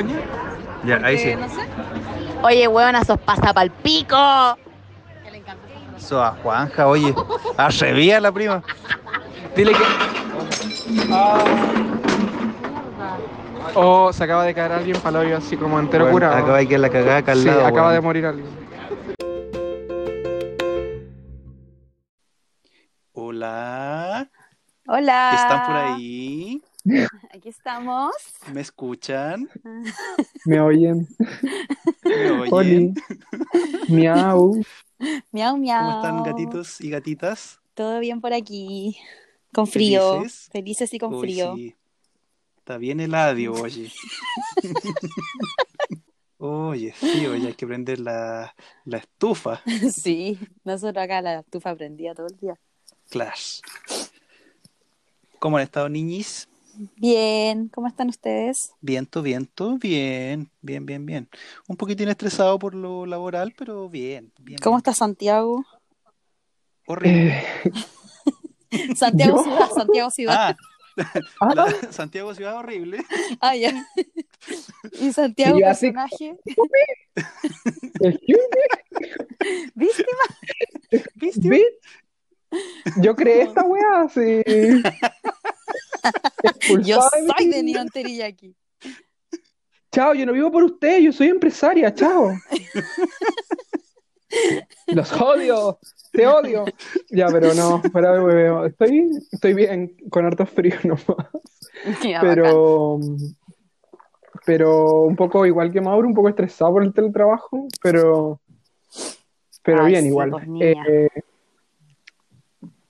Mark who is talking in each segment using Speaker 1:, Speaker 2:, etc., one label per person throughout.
Speaker 1: Soña?
Speaker 2: Ya, ahí sí.
Speaker 3: No sé. Oye, huevona, sos pasa pa'l pico. Que le encanta
Speaker 2: a Juanja, oye. Arrevía la prima.
Speaker 1: Dile que. Ah. Oh, se acaba de caer alguien para hoyo así como entero
Speaker 2: Bueno,
Speaker 1: curado.
Speaker 2: Acaba de quedar la cagada acá al
Speaker 1: sí,
Speaker 2: lado,
Speaker 1: acaba de morir alguien.
Speaker 2: Hola.
Speaker 3: Hola.
Speaker 2: ¿Están por ahí?
Speaker 3: Aquí estamos.
Speaker 2: ¿Me escuchan?
Speaker 1: Me oyen.
Speaker 2: ¿Me oyen?
Speaker 1: Oli. Miau.
Speaker 3: Miau, miau.
Speaker 2: ¿Cómo están gatitos y gatitas?
Speaker 3: Todo bien por aquí. Con frío.
Speaker 2: ¿Felices?
Speaker 3: Felices y con
Speaker 2: Uy,
Speaker 3: frío.
Speaker 2: sí. Está bien heladio, oye. Oye, sí, oye, hay que prender la, la estufa.
Speaker 3: Sí. nosotros acá la estufa prendía todo el día.
Speaker 2: Clash. ¿Cómo han estado, niñis?
Speaker 3: Bien, ¿cómo están ustedes?
Speaker 2: Viento, viento, bien, bien, bien, bien. Un poquitín estresado por lo laboral, pero bien, bien.
Speaker 3: ¿Cómo
Speaker 2: bien.
Speaker 3: está Santiago?
Speaker 2: Horrible.
Speaker 1: Eh,
Speaker 3: Santiago
Speaker 1: ¿Yo?
Speaker 3: Ciudad, Santiago Ciudad.
Speaker 2: Ah,
Speaker 1: ah,
Speaker 2: la- Santiago Ciudad horrible.
Speaker 3: Ah, ya. ¿Y Santiago
Speaker 1: Y
Speaker 3: personaje? ¿Viste?
Speaker 1: me, Yo creé esta weá, sí.
Speaker 3: Yo soy de. Neon Teriyaki.
Speaker 1: Chao, yo no vivo por usted, yo soy empresaria, chao. Los odio, te odio. Ya, pero no, de hueveo. Estoy, estoy bien, con harto frío nomás.
Speaker 3: Ya, bacán.
Speaker 1: Pero, pero un poco igual que Mauro, un poco estresado por el teletrabajo, pero, pero
Speaker 3: Ay,
Speaker 1: bien
Speaker 3: sí,
Speaker 1: igual.
Speaker 3: pues.
Speaker 1: Eh,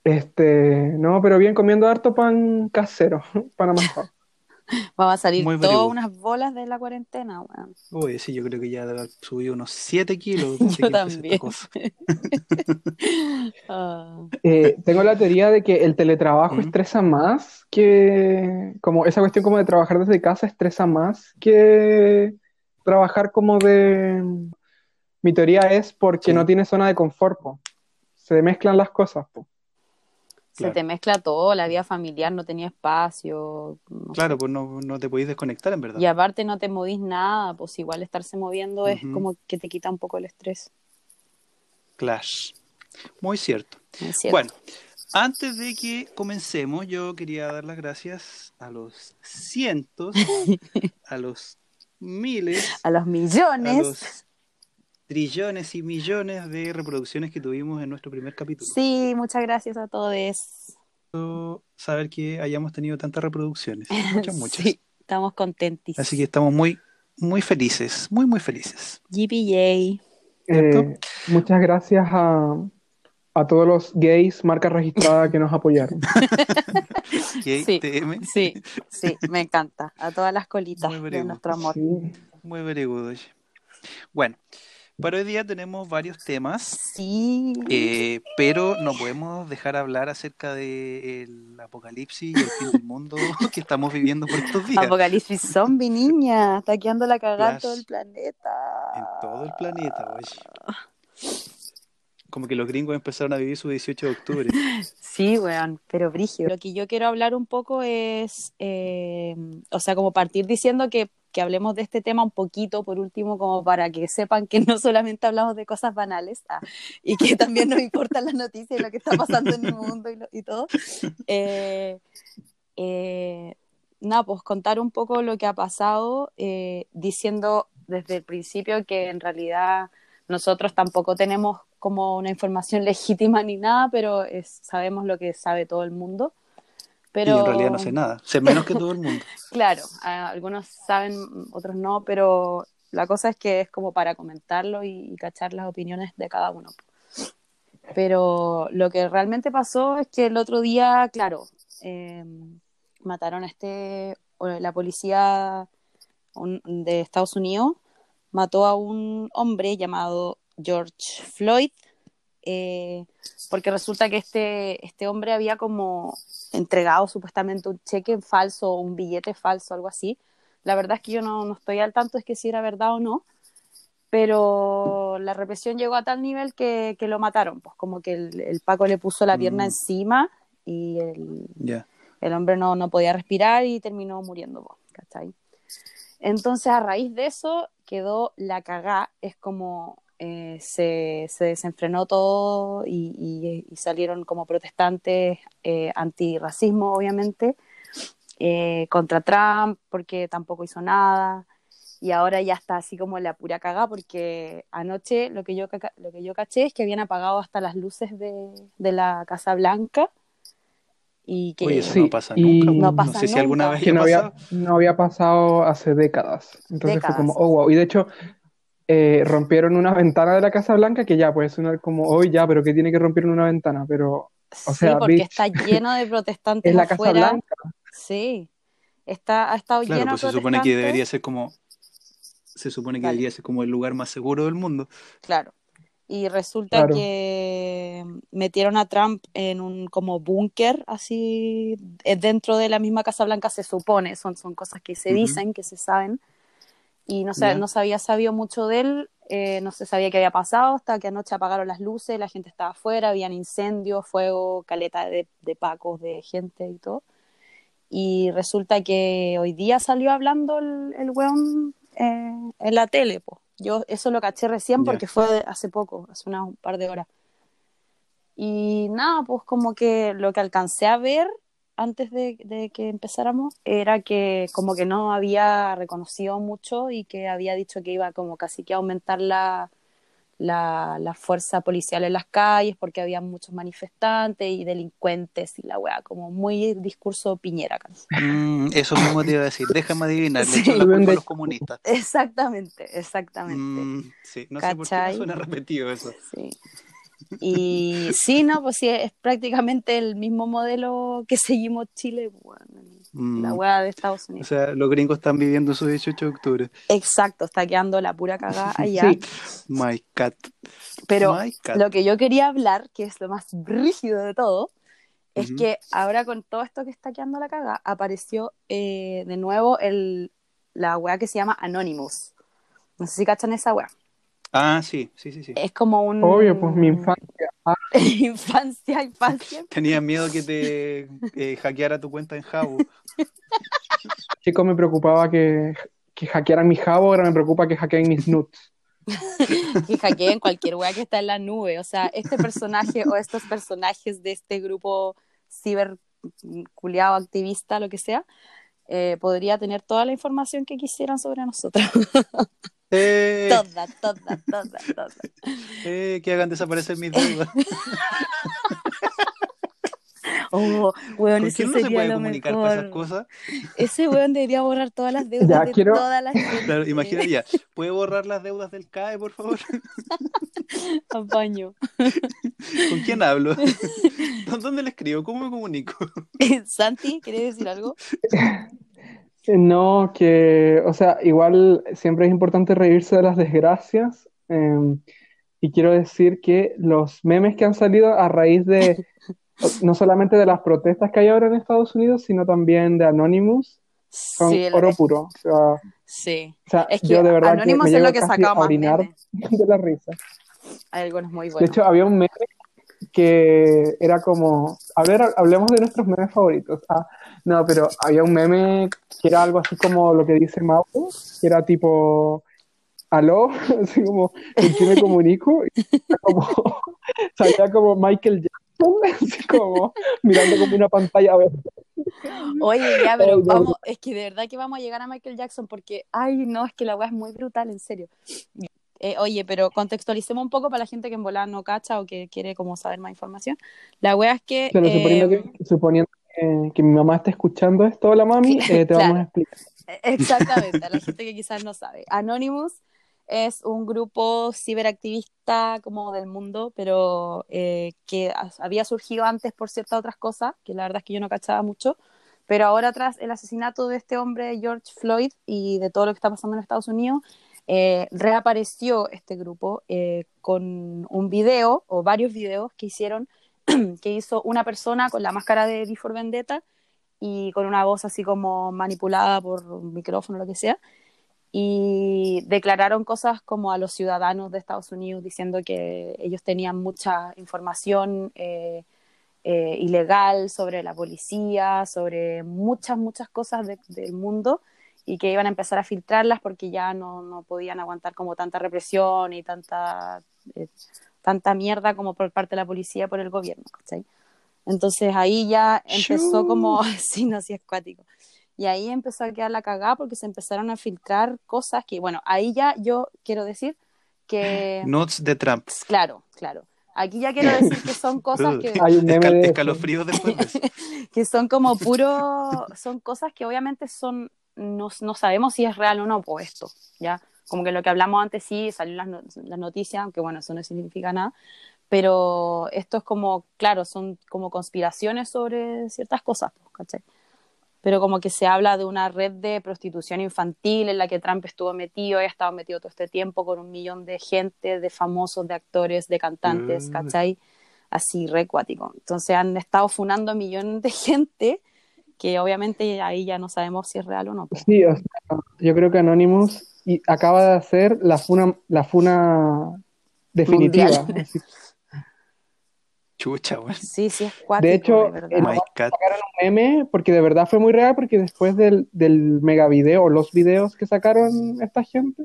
Speaker 1: este, no, pero bien comiendo harto pan casero, pan amasado.
Speaker 3: Vamos a salir
Speaker 2: Muy
Speaker 3: todas unas bolas de la cuarentena, weón.
Speaker 2: Uy, sí, yo creo que ya debe haber subido unos 7 kilos.
Speaker 3: Yo también. Ah,
Speaker 1: Eh, tengo la teoría de que el teletrabajo
Speaker 2: ¿Mm?
Speaker 1: estresa más que, como esa cuestión como de trabajar desde casa estresa más que trabajar como de... Mi teoría es porque
Speaker 2: Sí.
Speaker 1: no tiene zona de confort, po. Se mezclan las cosas, po.
Speaker 3: Se te mezcla todo, la vida familiar no tenía espacio. no
Speaker 2: Claro,
Speaker 3: sé.
Speaker 2: pues no, no te podéis desconectar, en verdad.
Speaker 3: Y aparte no te movís nada, pues igual estarse moviendo es como que te quita un poco el estrés.
Speaker 2: Clash. Muy cierto.
Speaker 3: ¿no es cierto?
Speaker 2: Bueno, antes de que comencemos, yo quería dar las gracias a los cientos, a los miles,
Speaker 3: a los
Speaker 2: a
Speaker 3: millones.
Speaker 2: los trillones y millones de reproducciones que tuvimos en nuestro primer capítulo.
Speaker 3: Sí, muchas gracias a todos.
Speaker 2: Saber que hayamos tenido tantas reproducciones. Muchas, muchas.
Speaker 3: Sí, estamos contentísimos.
Speaker 2: Así que estamos muy, muy felices, muy, muy felices.
Speaker 3: GPJ.
Speaker 1: Eh, muchas gracias a, a todos los gays, marca registrada, que nos apoyaron.
Speaker 2: Gay
Speaker 3: Sí.
Speaker 2: TM,
Speaker 3: Sí, sí, me encanta. A todas las colitas de nuestro amor.
Speaker 1: Sí.
Speaker 2: muy very good, oye. Bueno, para hoy día tenemos varios temas.
Speaker 3: Sí.
Speaker 2: Eh, pero no podemos dejar hablar acerca del apocalipsis y el fin del mundo que estamos viviendo por estos días
Speaker 3: Apocalipsis zombie, niña. Está quedando la cagada en todo el planeta.
Speaker 2: en todo el planeta, oye. Como que los gringos empezaron a vivir su 18 de octubre.
Speaker 3: Sí, weón, pero brígido. Lo que yo quiero hablar un poco es, eh, o sea, como partir diciendo que, que hablemos de este tema un poquito, por último, como para que sepan que no solamente hablamos de cosas banales ah, y que también nos importan las noticias y lo que está pasando en el mundo y, lo- y todo. Eh, eh, nada, pues contar un poco lo que ha pasado, eh, diciendo desde el principio que en realidad nosotros tampoco tenemos como una información legítima ni nada, pero es- sabemos lo que sabe todo el mundo. Pero,
Speaker 2: Y en realidad no sé nada, sé menos que todo el mundo.
Speaker 3: Claro, algunos saben, otros no, pero la cosa es que es como para comentarlo y, y cachar las opiniones de cada uno. Pero lo que realmente pasó es que el otro día, claro, eh, mataron a este, la policía un- de Estados Unidos, mató a un hombre llamado George Floyd, eh, porque resulta que este, este hombre había como entregado supuestamente un cheque falso o un billete falso, algo así. La verdad es que yo no, no estoy al tanto de que si era verdad o no, pero la represión llegó a tal nivel que, que lo mataron, pues como que el, el Paco le puso la pierna
Speaker 2: Mm.
Speaker 3: encima y el,
Speaker 2: Ya.
Speaker 3: el hombre no, no podía respirar y terminó muriendo, po, ¿cachai? Entonces, a raíz de eso, quedó la cagá. Es como eh, se, se desenfrenó todo y, y- y salieron como protestantes eh, antirracismo, obviamente, eh, contra Trump, porque tampoco hizo nada. Y ahora ya está así como la pura cagá, porque anoche lo que yo, lo que yo caché es que habían apagado hasta las luces de, de la Casa Blanca. Y que
Speaker 2: Oye, eso
Speaker 1: Sí,
Speaker 2: no pasa nunca.
Speaker 3: No
Speaker 2: No,
Speaker 3: pasa
Speaker 2: sé si alguna
Speaker 3: nunca.
Speaker 2: vez
Speaker 1: que no había,
Speaker 2: pasado.
Speaker 1: no había pasado hace décadas. Entonces
Speaker 3: Décadas.
Speaker 1: fue como, oh, wow. Y de hecho, eh, rompieron una ventana de la Casa Blanca que ya puede sonar como, hoy ya, pero que tiene que romper una ventana. Pero O
Speaker 3: sí,
Speaker 1: sea,
Speaker 3: porque
Speaker 1: bitch,
Speaker 3: está lleno de protestantes
Speaker 1: es la Casa
Speaker 3: afuera.
Speaker 1: Blanca.
Speaker 3: Sí, está, ha estado
Speaker 2: Claro,
Speaker 3: lleno
Speaker 2: pues
Speaker 3: de
Speaker 2: se supone que
Speaker 3: protestantes.
Speaker 2: debería ser como. Se supone que
Speaker 3: Dale.
Speaker 2: debería ser como el lugar más seguro del mundo.
Speaker 3: Claro. Y resulta
Speaker 1: Claro.
Speaker 3: que metieron a Trump en un como búnker, así, eh, dentro de la misma Casa Blanca, se supone, son, son cosas que se dicen, que se saben, y no se,
Speaker 2: Ya.
Speaker 3: no se había sabido mucho de él, eh, no se sabía qué había pasado, hasta que anoche apagaron las luces, la gente estaba afuera, habían incendios, fuego, caleta de, de pacos, de gente y todo. Y resulta que hoy día salió hablando el, el weón eh, en la tele, po. Yo eso lo caché recién porque fue de- hace poco, hace una- un par de horas. Y nada, pues como que lo que alcancé a ver antes de, de que empezáramos era que como que no había reconocido mucho y que había dicho que iba como casi que a aumentar la, la, la fuerza policial en las calles porque había muchos manifestantes y delincuentes y la weá, como muy discurso piñera.
Speaker 2: Mm, eso mismo te iba a decir. Déjame adivinar. Le
Speaker 3: Sí.
Speaker 2: la culpa a los comunistas.
Speaker 3: Exactamente, exactamente.
Speaker 2: Mm, sí, no sé por qué me suena repetido eso.
Speaker 3: Sí. Y sí, no, pues sí, es prácticamente el mismo modelo que seguimos Chile, bueno,
Speaker 2: Mm.
Speaker 3: la weá de Estados
Speaker 2: O
Speaker 3: Unidos.
Speaker 2: sea, los gringos están viviendo su 18 de octubre.
Speaker 3: Exacto, está quedando la pura cagada allá.
Speaker 1: Sí.
Speaker 2: My cat.
Speaker 3: Pero
Speaker 2: My cat.
Speaker 3: lo que yo quería hablar, que es lo más rígido de todo, es que ahora con todo esto que está quedando la caga, apareció eh, de nuevo el, la weá que se llama Anonymous. No sé si cachan esa weá.
Speaker 2: Ah, sí, sí, sí, sí.
Speaker 3: Es como un...
Speaker 1: Obvio, pues mi infancia. Ah,
Speaker 3: infancia, infancia.
Speaker 2: Tenía miedo que te eh, hackeara tu cuenta en Jabo.
Speaker 1: chico me preocupaba que, que hackearan mi jabo, ahora me preocupa que hackeen mis nudes.
Speaker 3: que hackeen cualquier weá que está en la nube. O sea, este personaje o estos personajes de este grupo ciber culiado, activista, lo que sea, eh, podría tener toda la información que quisieran sobre nosotros.
Speaker 2: Eh,
Speaker 3: toda, toda, toda, toda.
Speaker 2: eh, que hagan desaparecer mis deudas.
Speaker 3: Oh, weón,
Speaker 2: ¿Por
Speaker 3: ese
Speaker 2: qué no se puede
Speaker 3: lo
Speaker 2: comunicar con esas
Speaker 3: mejor.
Speaker 2: cosas?
Speaker 3: Ese weón debería borrar todas las deudas
Speaker 1: Ya,
Speaker 3: de
Speaker 1: quiero-
Speaker 3: toda la gente.
Speaker 2: Claro, imagina ya. ¿Puede borrar las deudas del CAE, por favor?
Speaker 3: Apaño.
Speaker 2: ¿Con quién hablo? ¿Dónde le escribo? ¿Cómo me comunico?
Speaker 3: Santi, ¿quieres decir algo?
Speaker 1: No, que, o sea, igual siempre es importante reírse de las desgracias. eh, y quiero decir que los memes que han salido a raíz de, no solamente de las protestas que hay ahora en Estados Unidos, sino también de Anonymous, son
Speaker 3: Sí,
Speaker 1: oro puro. O sea, o
Speaker 3: sí.
Speaker 1: sea,
Speaker 3: Es que
Speaker 1: yo de verdad que me
Speaker 3: es lo que sacaba
Speaker 1: de la risa.
Speaker 3: Hay algunos muy
Speaker 1: De
Speaker 3: buenos.
Speaker 1: hecho, había un meme que era como, a ver, hablemos de nuestros memes favoritos. Ah, no, pero había un meme que era algo así como lo que dice Mau, que era tipo, aló, así como, ¿con quién me comunico? Y como, salía como Michael Jackson, así como, mirando como una pantalla verde.
Speaker 3: Oye, ya, pero vamos, es que de verdad que vamos a llegar a Michael Jackson porque, ay, no, es que la weá es muy brutal, en serio. Eh, oye, pero contextualicemos un poco para la gente que en volada no cacha o que quiere como saber más información. La weá es que...
Speaker 1: Claro, suponiendo,
Speaker 3: eh,
Speaker 1: que, suponiendo que, que mi mamá está escuchando esto, hola mami, eh, te vamos
Speaker 3: Claro.
Speaker 1: a explicar.
Speaker 3: Exactamente, a la gente que quizás no sabe. Anonymous es un grupo ciberactivista como del mundo, pero eh, que ha- había surgido antes por ciertas otras cosas, que la verdad es que yo no cachaba mucho, pero ahora tras el asesinato de este hombre George Floyd y de todo lo que está pasando en Estados Unidos, eh, reapareció este grupo eh, con un video o varios videos que hicieron, que hizo una persona con la máscara de V for Vendetta y con una voz así como manipulada por un micrófono o lo que sea, y declararon cosas como a los ciudadanos de Estados Unidos diciendo que ellos tenían mucha información eh, eh, ilegal sobre la policía, sobre muchas, muchas cosas de- del mundo y que iban a empezar a filtrarlas porque ya no, no podían aguantar como tanta represión y tanta, eh, tanta mierda como por parte de la policía por el gobierno, ¿cachai? Entonces ahí ya empezó como, sí, no, sí, es cuático. Y ahí empezó a quedar la cagada porque se empezaron a filtrar cosas que, bueno, ahí ya yo quiero decir que...
Speaker 2: Notes de Trump.
Speaker 3: Claro, claro. Aquí ya quiero decir que son cosas que...
Speaker 1: Hay un meme
Speaker 2: Escal- escalofríos después
Speaker 3: que son como puro, son cosas que obviamente son, no, no sabemos si es real o no, pues esto, ¿ya? Como que lo que hablamos antes sí, salió las, no- las noticias, aunque bueno, eso no significa nada, pero esto es como, claro, son como conspiraciones sobre ciertas cosas, pues, ¿cachai? Pero como que se habla de una red de prostitución infantil en la que Trump estuvo metido y ha estado metido todo este tiempo con un millón de gente, de famosos, de actores, de cantantes,
Speaker 2: Mm.
Speaker 3: ¿cachai? Así, re cuático. Entonces han estado funando a millones de gente que obviamente ahí ya no sabemos si es real o no.
Speaker 1: Sí, o sea, yo creo que Anonymous y acaba de hacer la funa, la funa definitiva.
Speaker 2: Chucha, weón.
Speaker 3: Sí, sí es cuático,
Speaker 1: De hecho,
Speaker 3: de
Speaker 1: sacaron un meme porque de verdad fue muy real porque después del, del mega video o los videos que sacaron esta gente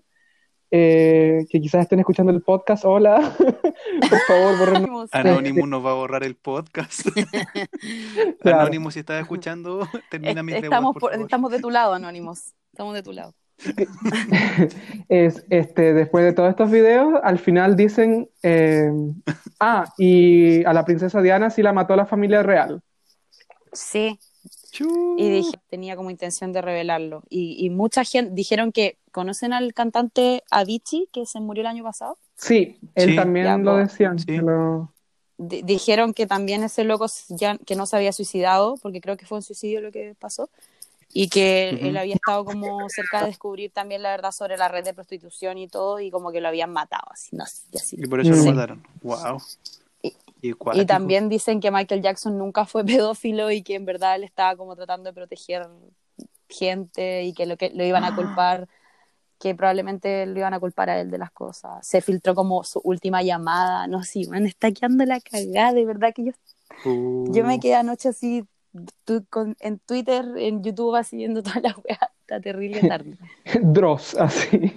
Speaker 1: eh, que quizás estén escuchando el podcast hola por favor borren
Speaker 3: Anonymous.
Speaker 2: Anonymous nos va a borrar el podcast.
Speaker 1: Claro.
Speaker 2: Anonymous, si estás escuchando, termina deudas,
Speaker 3: estamos,
Speaker 2: por
Speaker 3: por-
Speaker 2: favor.
Speaker 3: estamos de tu lado, Anonymous. Estamos de tu lado.
Speaker 1: es este después de todos estos videos al final dicen eh, ah y a la princesa Diana sí la mató la familia real
Speaker 3: Sí,
Speaker 2: Chu.
Speaker 3: y dije, tenía como intención de revelarlo. Y, y mucha gente dijeron que conocen al cantante Avicii, que se murió el año pasado.
Speaker 1: sí él
Speaker 2: Sí.
Speaker 1: también
Speaker 3: Ya,
Speaker 1: lo decían
Speaker 2: sí.
Speaker 1: que lo-
Speaker 3: Di- dijeron que también ese loco ya que no se había suicidado, porque creo que fue un suicidio lo que pasó, y que él había estado como cerca de descubrir también la verdad sobre la red de prostitución y todo, y como que lo habían matado, así, no sé, y así.
Speaker 2: Y por eso lo mataron. Wow.
Speaker 3: Y-
Speaker 2: Y,
Speaker 3: también dicen que Michael Jackson nunca fue pedófilo y que en verdad él estaba como tratando de proteger gente y que lo que lo iban a culpar, que probablemente lo iban a culpar a él de las cosas. Se filtró como su última llamada, no sé, man, está quedando la cagada, de verdad que yo,
Speaker 2: Uh,
Speaker 3: yo me quedé anoche así tu- con- en Twitter, en YouTube, así viendo toda la weá, está terrible tarde.
Speaker 1: Dross así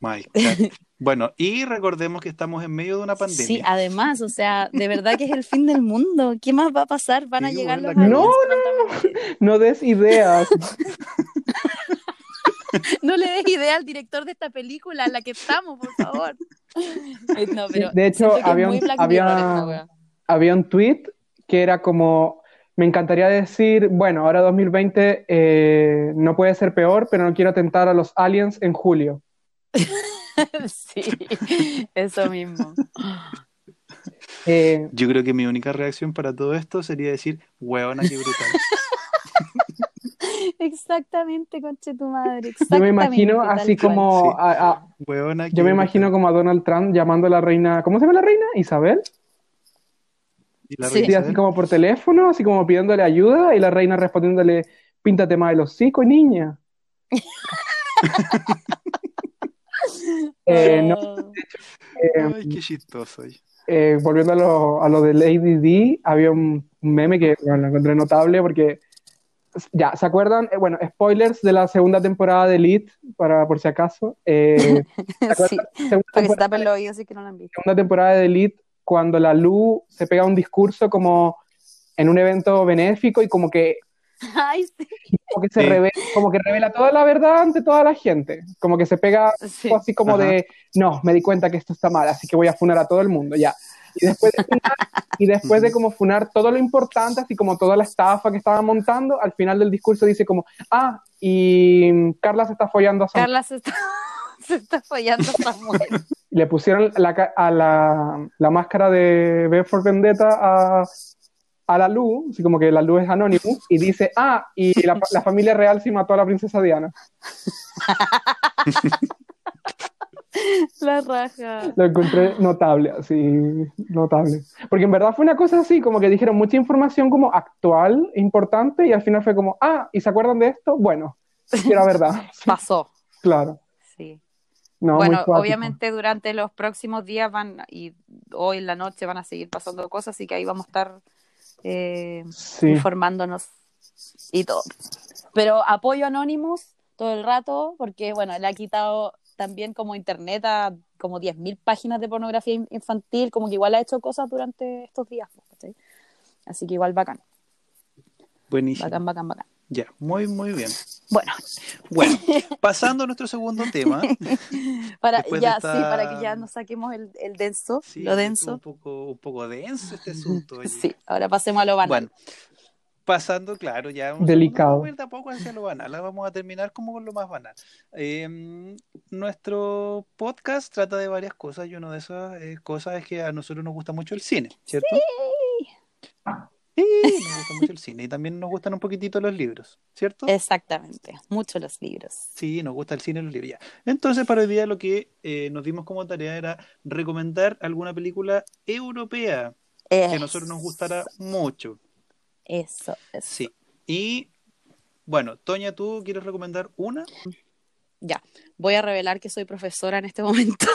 Speaker 2: my God. Bueno, y recordemos que estamos en medio de una pandemia.
Speaker 3: Sí, además, o sea, de verdad que es el fin del mundo. ¿Qué más va a pasar? Van a
Speaker 2: Sí,
Speaker 3: llegar los aliens
Speaker 1: cagó.
Speaker 3: prontamente.
Speaker 1: no des ideas
Speaker 3: No le des idea al director de esta película en la que estamos, por favor. No, pero
Speaker 1: de hecho, había un- había- había un tweet que era como, me encantaría decir, bueno, ahora 2020 eh, no puede ser peor, pero no quiero tentar a los aliens en julio.
Speaker 3: Sí, eso mismo.
Speaker 1: Eh,
Speaker 2: Yo creo que mi única reacción para todo esto sería decir, huevona, qué brutal.
Speaker 3: Exactamente, conche tu madre.
Speaker 1: yo me imagino
Speaker 3: exactamente,
Speaker 1: así como,
Speaker 2: Sí.
Speaker 1: a- yo me
Speaker 2: brutal.
Speaker 1: imagino como a Donald Trump llamando a la reina, ¿cómo se llama la reina? Isabel.
Speaker 2: Y la
Speaker 3: Sí.
Speaker 2: reina
Speaker 1: Sí, así como por teléfono, así como pidiéndole ayuda y la reina respondiéndole, píntate más el hocico, niña. Eh, no,
Speaker 3: Oh,
Speaker 1: eh,
Speaker 2: Ay, qué chistoso.
Speaker 1: eh, volviendo a lo, a lo de Lady D, había un meme que bueno, lo encontré notable porque, ya, ¿se acuerdan? Eh, bueno, spoilers de la segunda temporada de Elite, para, por si acaso. Eh,
Speaker 3: sí, para que se
Speaker 1: temporada,
Speaker 3: tapen los oídos y que no lo han visto.
Speaker 1: segunda temporada de Elite, cuando la Lu se pega un discurso como en un evento benéfico y como que,
Speaker 3: Ay, sí.
Speaker 1: como que se
Speaker 2: Sí.
Speaker 1: revela, como que revela toda la verdad ante toda la gente. Como que se pega
Speaker 3: Sí.
Speaker 1: así como
Speaker 2: Ajá.
Speaker 1: de, no, me di cuenta que esto está mal, así que voy a funar a todo el mundo, ya. Y después de, funar- y después de como funar todo lo importante, así como toda la estafa que estaba montando, al final del discurso dice como, ah, y Carla se está follando a Samuel.
Speaker 3: Carla se está, se está follando a Samuel.
Speaker 1: Le pusieron la, a la, la máscara de for Vendetta a, a la Lu, así como que la Lu es Anonymous, y dice, ah, y la, la familia real sí mató a la princesa Diana.
Speaker 3: La raja.
Speaker 1: Lo encontré notable, así, notable. Porque en verdad fue una cosa así, como que dijeron mucha información como actual, importante, y al final fue como, ah, ¿y se acuerdan de esto? Bueno, era verdad,
Speaker 3: Pasó.
Speaker 1: claro.
Speaker 3: Sí.
Speaker 1: No,
Speaker 3: bueno, obviamente durante los próximos días van y hoy en la noche van a seguir pasando cosas, así que ahí vamos a estar eh,
Speaker 1: Sí.
Speaker 3: informándonos y todo. Pero apoyo Anonymous todo el rato, porque bueno, le ha quitado también como internet a como 10.000 páginas de pornografía in- infantil, como que igual ha hecho cosas durante estos días. ¿cachai? Así que igual bacán,
Speaker 2: Buenísimo.
Speaker 3: bacán, bacán, bacán.
Speaker 2: Ya, muy, muy bien.
Speaker 3: Bueno,
Speaker 2: Bueno, pasando a nuestro segundo tema.
Speaker 3: para, ya,
Speaker 2: esta-
Speaker 3: sí, para que ya nos saquemos el, el denso,
Speaker 2: Sí,
Speaker 3: lo
Speaker 2: Un
Speaker 3: denso.
Speaker 2: poco, un poco denso este asunto. oye.
Speaker 3: Sí, ahora pasemos a lo banal.
Speaker 2: Bueno, pasando, claro, ya vamos
Speaker 1: Delicado.
Speaker 2: A, vamos a ir de a poco hacia lo banal. Vamos a terminar como con lo más banal. Eh, nuestro podcast trata de varias cosas y una de esas eh, cosas es que a nosotros nos gusta mucho el cine, ¿cierto? Sí, nos gusta mucho el cine y también nos gustan un poquitito los libros, ¿cierto?
Speaker 3: Exactamente, mucho los libros.
Speaker 2: Sí, nos gusta el cine y los libros ya. Entonces, para hoy día lo que eh, nos dimos como tarea era recomendar alguna película europea que a nosotros nos gustara mucho.
Speaker 3: Eso, eso.
Speaker 2: Sí. Y bueno, Toña, ¿tú quieres recomendar una?
Speaker 3: Ya, voy a revelar que soy profesora en este momento.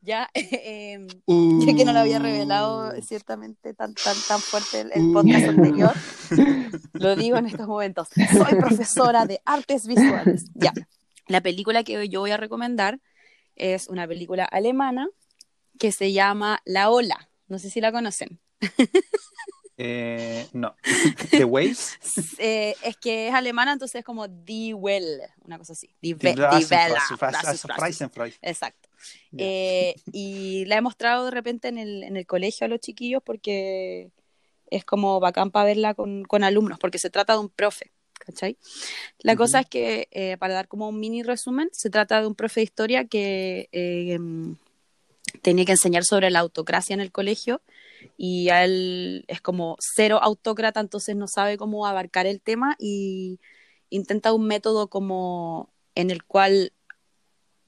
Speaker 3: ya, eh, ya que no lo había revelado ciertamente tan, tan, tan fuerte el, el podcast anterior, lo digo en estos momentos. Soy profesora de artes visuales. Ya, la película que yo voy a recomendar es una película alemana que se llama La Ola. No sé si la conocen.
Speaker 2: Eh, no. The Waves.
Speaker 3: Eh, es que es alemana, entonces es como Die Well, una cosa así. Die,
Speaker 2: Die
Speaker 3: Die Welle. Exacto.
Speaker 2: Ya.
Speaker 3: Eh, y la he mostrado de repente en el, en el colegio a los chiquillos porque es como bacán para verla con, con alumnos, porque se trata de un profe, ¿cachai? La
Speaker 2: Ujú.
Speaker 3: cosa es que, eh, para dar como un mini resumen, se trata de un profe de historia que eh, em, tenía que enseñar sobre la autocracia en el colegio y a él es como cero autócrata, entonces no sabe cómo abarcar el tema y intenta un método como en el cual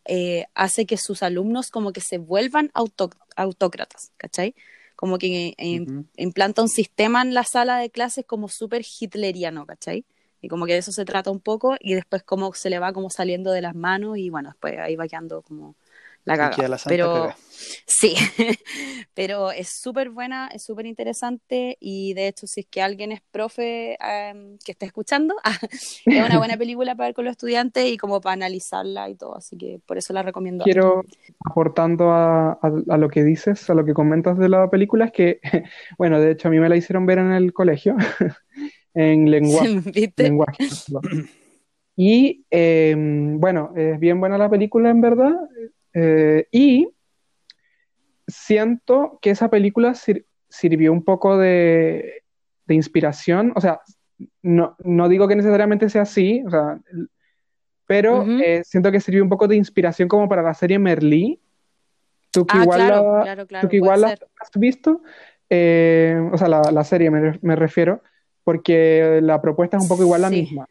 Speaker 3: eh, hace que sus alumnos como que se vuelvan auto- autócratas, ¿cachai? Como que eh,
Speaker 2: Ujú.
Speaker 3: implanta un sistema en la sala de clases como súper hitleriano, ¿cachai? Y como que de eso se trata un poco y después como se le va como saliendo de las manos y bueno, después ahí va quedando como la
Speaker 2: Y
Speaker 3: caga.
Speaker 2: queda la santa
Speaker 3: Pero
Speaker 2: caga.
Speaker 3: sí, pero es súper buena, es súper interesante y de hecho si es que alguien es profe em, que esté escuchando, es una buena película para ver con los estudiantes y como para analizarla y todo, así que por eso la recomiendo.
Speaker 1: Quiero, aportando a, a- a lo que dices, a lo que comentas de la película, es que, bueno, de hecho a mí me la hicieron ver en el colegio, en lenguaje. Y eh, bueno, es bien buena la película en verdad. Eh, y siento que esa película sir- sirvió un poco de, de inspiración. O sea, no, no digo que necesariamente sea así, o sea, el- pero eh, siento que sirvió un poco de inspiración como para la serie Merlí. Tú que
Speaker 3: Ah,
Speaker 1: igual
Speaker 3: claro,
Speaker 1: la,
Speaker 3: claro,
Speaker 1: tú que igual la has visto, eh, o sea, la, la serie me, me refiero, porque la propuesta es un poco igual la misma.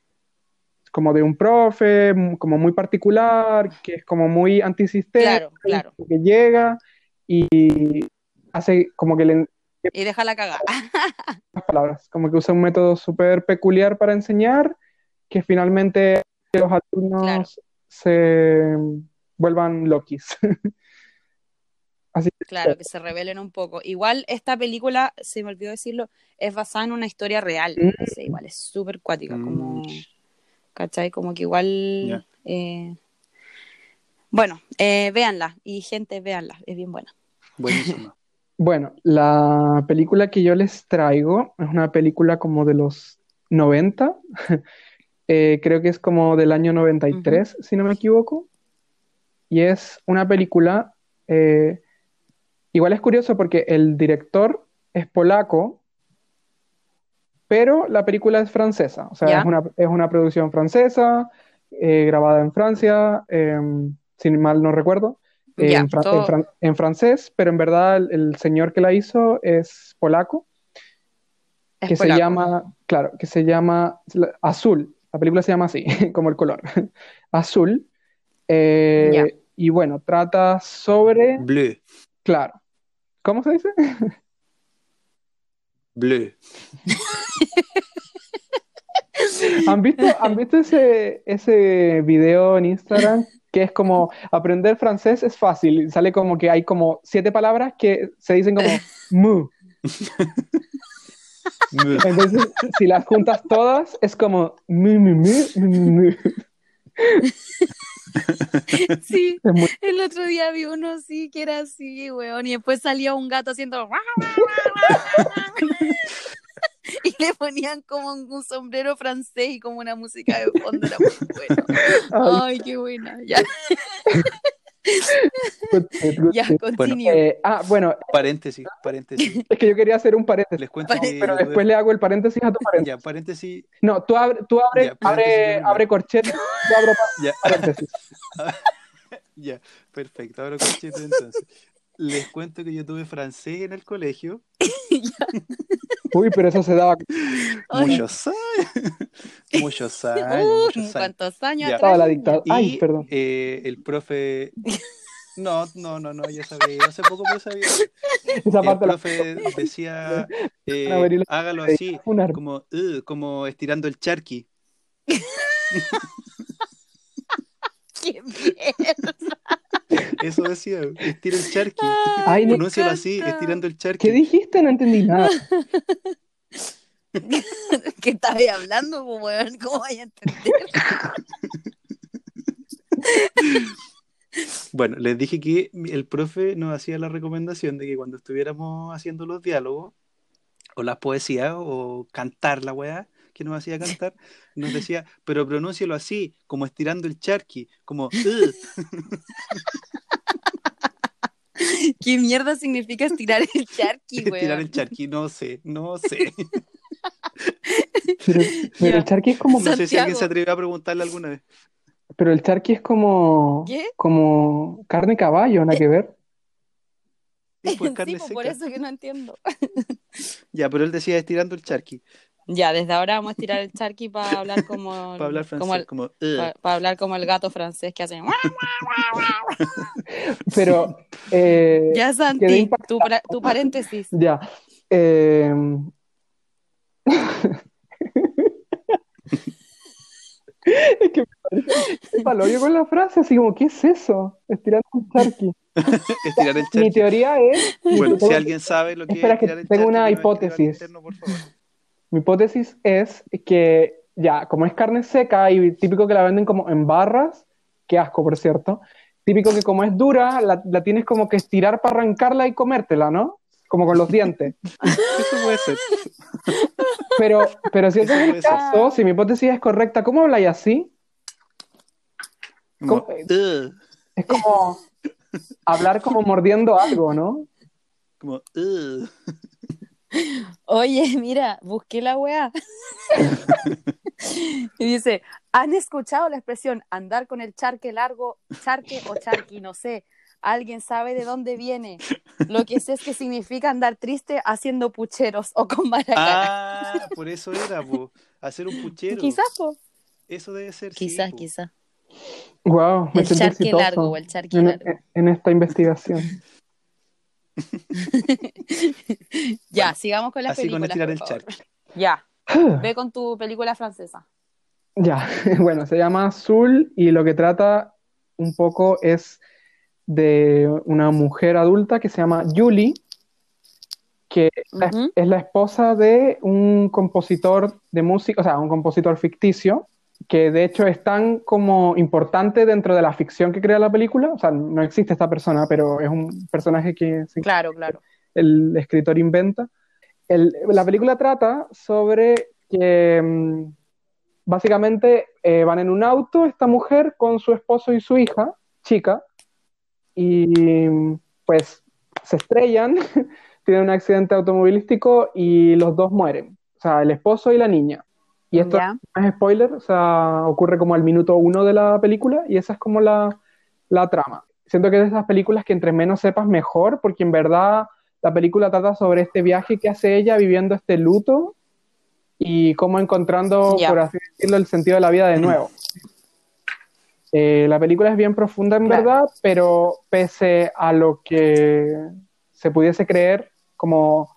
Speaker 1: Como de un profe, m- como muy particular, que es como muy antisistema,
Speaker 3: Claro, claro.
Speaker 1: que llega y hace como que le
Speaker 3: Y déjala cagar.
Speaker 1: las palabras, como que usa un método súper peculiar para enseñar, que finalmente los alumnos
Speaker 3: Claro.
Speaker 1: se vuelvan loquis. Así que
Speaker 3: Claro, que se revelen un poco. Igual esta película, se me olvidó decirlo, es basada en una historia real.
Speaker 1: Mm.
Speaker 3: Entonces, igual es súper cuática, como,
Speaker 2: Mm.
Speaker 3: ¿Cachai? Como que igual... Eh, Bueno, eh, véanla. Y gente, véanla. Es bien buena.
Speaker 2: Buenísima.
Speaker 1: Bueno, la película que yo les traigo es una película como de los 90, eh, creo que es como del año 93, si no me equivoco, y es una película, eh, igual es curioso porque el director es polaco, pero la película es francesa, o sea, es una, es una producción francesa, eh, grabada en Francia, eh, sin mal no recuerdo eh, en, fra-
Speaker 3: todo-
Speaker 1: en fran- en francés, pero en verdad el, el señor que la hizo es polaco,
Speaker 3: Es
Speaker 1: que se llama, claro, que se llama la- Azul. La película se llama así, como el color. Azul. Eh, y bueno, trata sobre,
Speaker 2: Bleu.
Speaker 1: claro, ¿cómo se dice?
Speaker 2: Bleu.
Speaker 1: ¿Han visto, ¿han visto ese, ese video en Instagram que es como aprender francés es fácil? Sale como que hay como siete palabras que se dicen como mu. Entonces, si las juntas todas, es como mu, mu, mu, mu, mu.
Speaker 3: Sí,
Speaker 1: muy-
Speaker 3: el otro día vi uno así que era así, weón, y después salía un gato haciendo y le ponían como un, sombrero francés y como una música de fondo, era muy bueno.
Speaker 1: Ay,
Speaker 3: Ay, qué buena. Ya,
Speaker 1: good
Speaker 3: ya, continue.
Speaker 1: Eh, ah, bueno,
Speaker 2: Paréntesis, paréntesis.
Speaker 1: es que yo quería hacer un paréntesis,
Speaker 2: Les cuento que
Speaker 1: pero después le hago el paréntesis a tu paréntesis.
Speaker 2: Ya, paréntesis.
Speaker 1: No, tú abre, tú abre,
Speaker 2: Ya,
Speaker 1: abre, abre corchete, yo abro
Speaker 2: Ya,
Speaker 1: paréntesis.
Speaker 2: ya, perfecto. Ahora conchito entonces. Les cuento que yo tuve francés en el colegio.
Speaker 1: Uy, pero eso se daba.
Speaker 3: Ay.
Speaker 2: Muchos años. Muchos años.
Speaker 3: Uh,
Speaker 2: muchos.
Speaker 3: ¿Cuántos años
Speaker 2: Ya.
Speaker 3: atrás?
Speaker 1: Estaba la dictadura.
Speaker 2: Y
Speaker 1: Ay, perdón.
Speaker 2: eh, el profe. No, no, no, no, ya sabía. Hace poco me sabía.
Speaker 1: Esa
Speaker 2: El
Speaker 1: parte la
Speaker 2: profe decía: eh, hágalo así,
Speaker 1: Una-
Speaker 2: como, "Ugh", como estirando el charqui.
Speaker 3: ¡Qué mierda!
Speaker 2: Eso decía, estira el charqui.
Speaker 1: Ay, no-
Speaker 2: Pronúncialo así, estirando el charqui.
Speaker 1: ¿Qué dijiste? No entendí nada.
Speaker 3: ¿Qué estabas hablando, weón? ¿Cómo vaya a entender?
Speaker 2: Bueno, les dije que el profe nos hacía la recomendación de que cuando estuviéramos haciendo los diálogos, o las poesías, o cantar la weá que nos hacía cantar, nos decía, pero pronúncialo así, como estirando el charqui, como.
Speaker 3: ¿Qué mierda significa estirar el charqui, weón?
Speaker 2: estirar el charqui, no sé, no sé.
Speaker 1: Pero, el charqui es como.
Speaker 2: No sé si alguien
Speaker 3: Santiago.
Speaker 2: se atrevió a preguntarle alguna vez.
Speaker 1: Pero el charqui es como.
Speaker 3: ¿Qué?
Speaker 1: Como carne caballo, nada que ver.
Speaker 2: Sí, pues
Speaker 3: Sí,
Speaker 2: seca.
Speaker 3: por eso que no entiendo.
Speaker 2: Ya, pero él decía estirando el charqui,
Speaker 3: Ya, desde ahora vamos a estirar el charqui para hablar como,
Speaker 2: para hablar francés,
Speaker 3: como el,
Speaker 2: como
Speaker 3: hablar como el gato francés que hace.
Speaker 1: Pero. eh,
Speaker 3: Ya, Santi, tu, tu paréntesis.
Speaker 1: Ya. Eh, es que me parece con la frase, así como, ¿qué es eso? Estirando un charqui.
Speaker 2: estirar el
Speaker 1: Mi
Speaker 2: charqui.
Speaker 1: teoría es.
Speaker 2: Bueno, si alguien sabe lo que
Speaker 1: Espera
Speaker 2: es
Speaker 1: que
Speaker 2: estirar el
Speaker 1: tengo una hipótesis.
Speaker 2: interno, por favor.
Speaker 1: Mi hipótesis es que, ya, como es carne seca y típico que la venden como en barras, qué asco, por cierto, típico que como es dura, la, la tienes como que estirar para arrancarla y comértela, ¿no? Como con los dientes.
Speaker 2: Eso puede ser.
Speaker 1: Pero, pero si ese es el caso, si mi hipótesis es correcta, ¿cómo habláis así?
Speaker 2: Como,
Speaker 1: Es como hablar como mordiendo algo, ¿no?
Speaker 2: como, "Ugh".
Speaker 3: Oye, mira, busqué la weá. y dice, ¿han escuchado la expresión andar con el charque largo, charque o charqui? No sé. ¿Alguien sabe de dónde viene? Lo que sé es que significa andar triste haciendo pucheros o con mala cara.
Speaker 2: Ah, por eso era, po. Hacer un puchero.
Speaker 3: Quizás, po.
Speaker 2: Eso debe ser. sí,
Speaker 3: Quizás,
Speaker 2: po.
Speaker 3: quizás.
Speaker 1: Wow, me
Speaker 3: El charque
Speaker 1: exitoso
Speaker 3: largo o el charque
Speaker 1: en,
Speaker 3: largo.
Speaker 1: en esta investigación.
Speaker 3: Ya,
Speaker 2: Bueno,
Speaker 3: sigamos con las
Speaker 2: Así con
Speaker 3: películas.
Speaker 2: estirar
Speaker 3: por
Speaker 2: el
Speaker 3: favor. Ya, ve con tu película francesa.
Speaker 1: Ya, bueno, se llama Azul y lo que trata un poco es de una mujer adulta que se llama Julie, que es la esposa de un compositor de música, o sea, un compositor ficticio, que de hecho es tan como importante dentro de la ficción que crea la película, o sea, no existe esta persona, pero es un personaje que se
Speaker 3: Claro, claro.
Speaker 1: el escritor inventa. El- la película trata sobre que mm, básicamente eh, van en un auto esta mujer con su esposo y su hija, chica, y mm, pues se estrellan, tienen un accidente automovilístico y los dos mueren, o sea, el esposo y la niña. Y esto no es spoiler, o sea, ocurre como al minuto uno de la película y esa es como la, la trama. Siento que es de esas películas que entre menos sepas mejor, porque en verdad la película trata sobre este viaje que hace ella viviendo este luto y cómo encontrando, por así decirlo, el sentido de la vida de nuevo. Eh, la película es bien profunda en
Speaker 3: Claro.
Speaker 1: verdad, pero pese a lo que se pudiese creer, como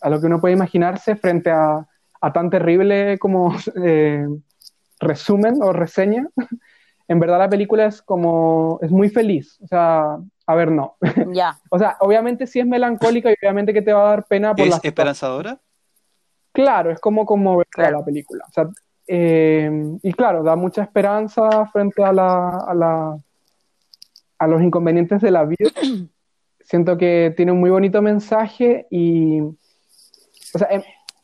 Speaker 1: a lo que uno puede imaginarse frente a, a tan terrible como eh, resumen o reseña, en verdad la película es como, es muy feliz. O sea, a ver, no.
Speaker 3: Ya.
Speaker 1: O sea, obviamente sí es melancólica y obviamente que te va a dar pena por
Speaker 2: ¿Es
Speaker 1: las
Speaker 2: esperanzadora?
Speaker 1: Claro, es como conmovedora
Speaker 3: Claro.
Speaker 1: la película. O sea, Eh, y claro, da mucha esperanza frente a, la, a, la, a los inconvenientes de la vida. Siento que tiene un muy bonito mensaje y, o sea,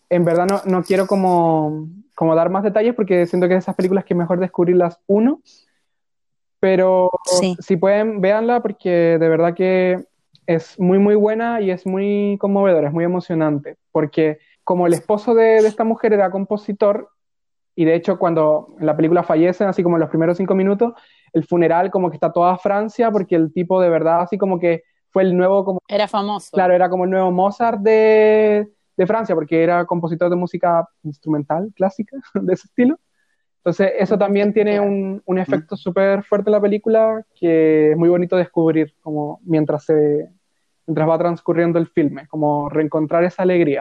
Speaker 1: en, verdad no, no quiero como, como, dar más detalles porque siento que esas películas que es mejor descubrirlas uno, pero
Speaker 3: Sí.
Speaker 1: si pueden, véanla porque de verdad que es muy, muy buena y es muy conmovedora, es muy emocionante, porque como el esposo de, de esta mujer era compositor, y de hecho cuando en la película fallecen, así como en los primeros cinco minutos, el funeral como que está toda Francia, porque el tipo de verdad así como que fue el nuevo, como,
Speaker 3: Era famoso.
Speaker 1: claro, era como el nuevo Mozart de, de Francia, porque era compositor de música instrumental, clásica, de ese estilo. Entonces, eso también tiene un, un efecto súper fuerte en la película que es muy bonito descubrir como mientras, se, mientras va transcurriendo el filme, como reencontrar esa alegría.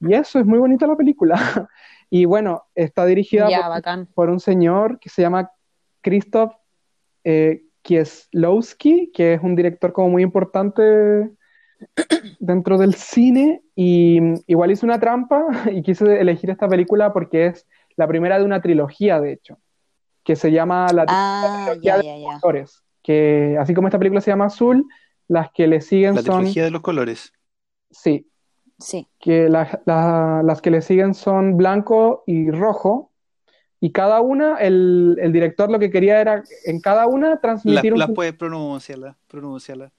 Speaker 1: Y eso es muy bonita la película. Y bueno, está dirigida por un señor que se llama Krzysztof eh, Kieslowski, que es un director como muy importante dentro del cine. Y igual hizo una trampa y quise elegir esta película porque es la primera de una trilogía, de hecho, que se llama La
Speaker 3: Ah,
Speaker 1: trilogía
Speaker 3: ya,
Speaker 1: de
Speaker 3: ya, ya.
Speaker 1: colores. Que así como esta película se llama Azul, las que le siguen
Speaker 2: La
Speaker 1: son.
Speaker 2: trilogía de los colores.
Speaker 1: Sí,
Speaker 3: Sí.
Speaker 1: que la- la- las que le siguen son blanco y rojo, y cada una, el, el director lo que quería era en cada una transmitir un...
Speaker 2: las puedes pronunciarla, pronunciarla.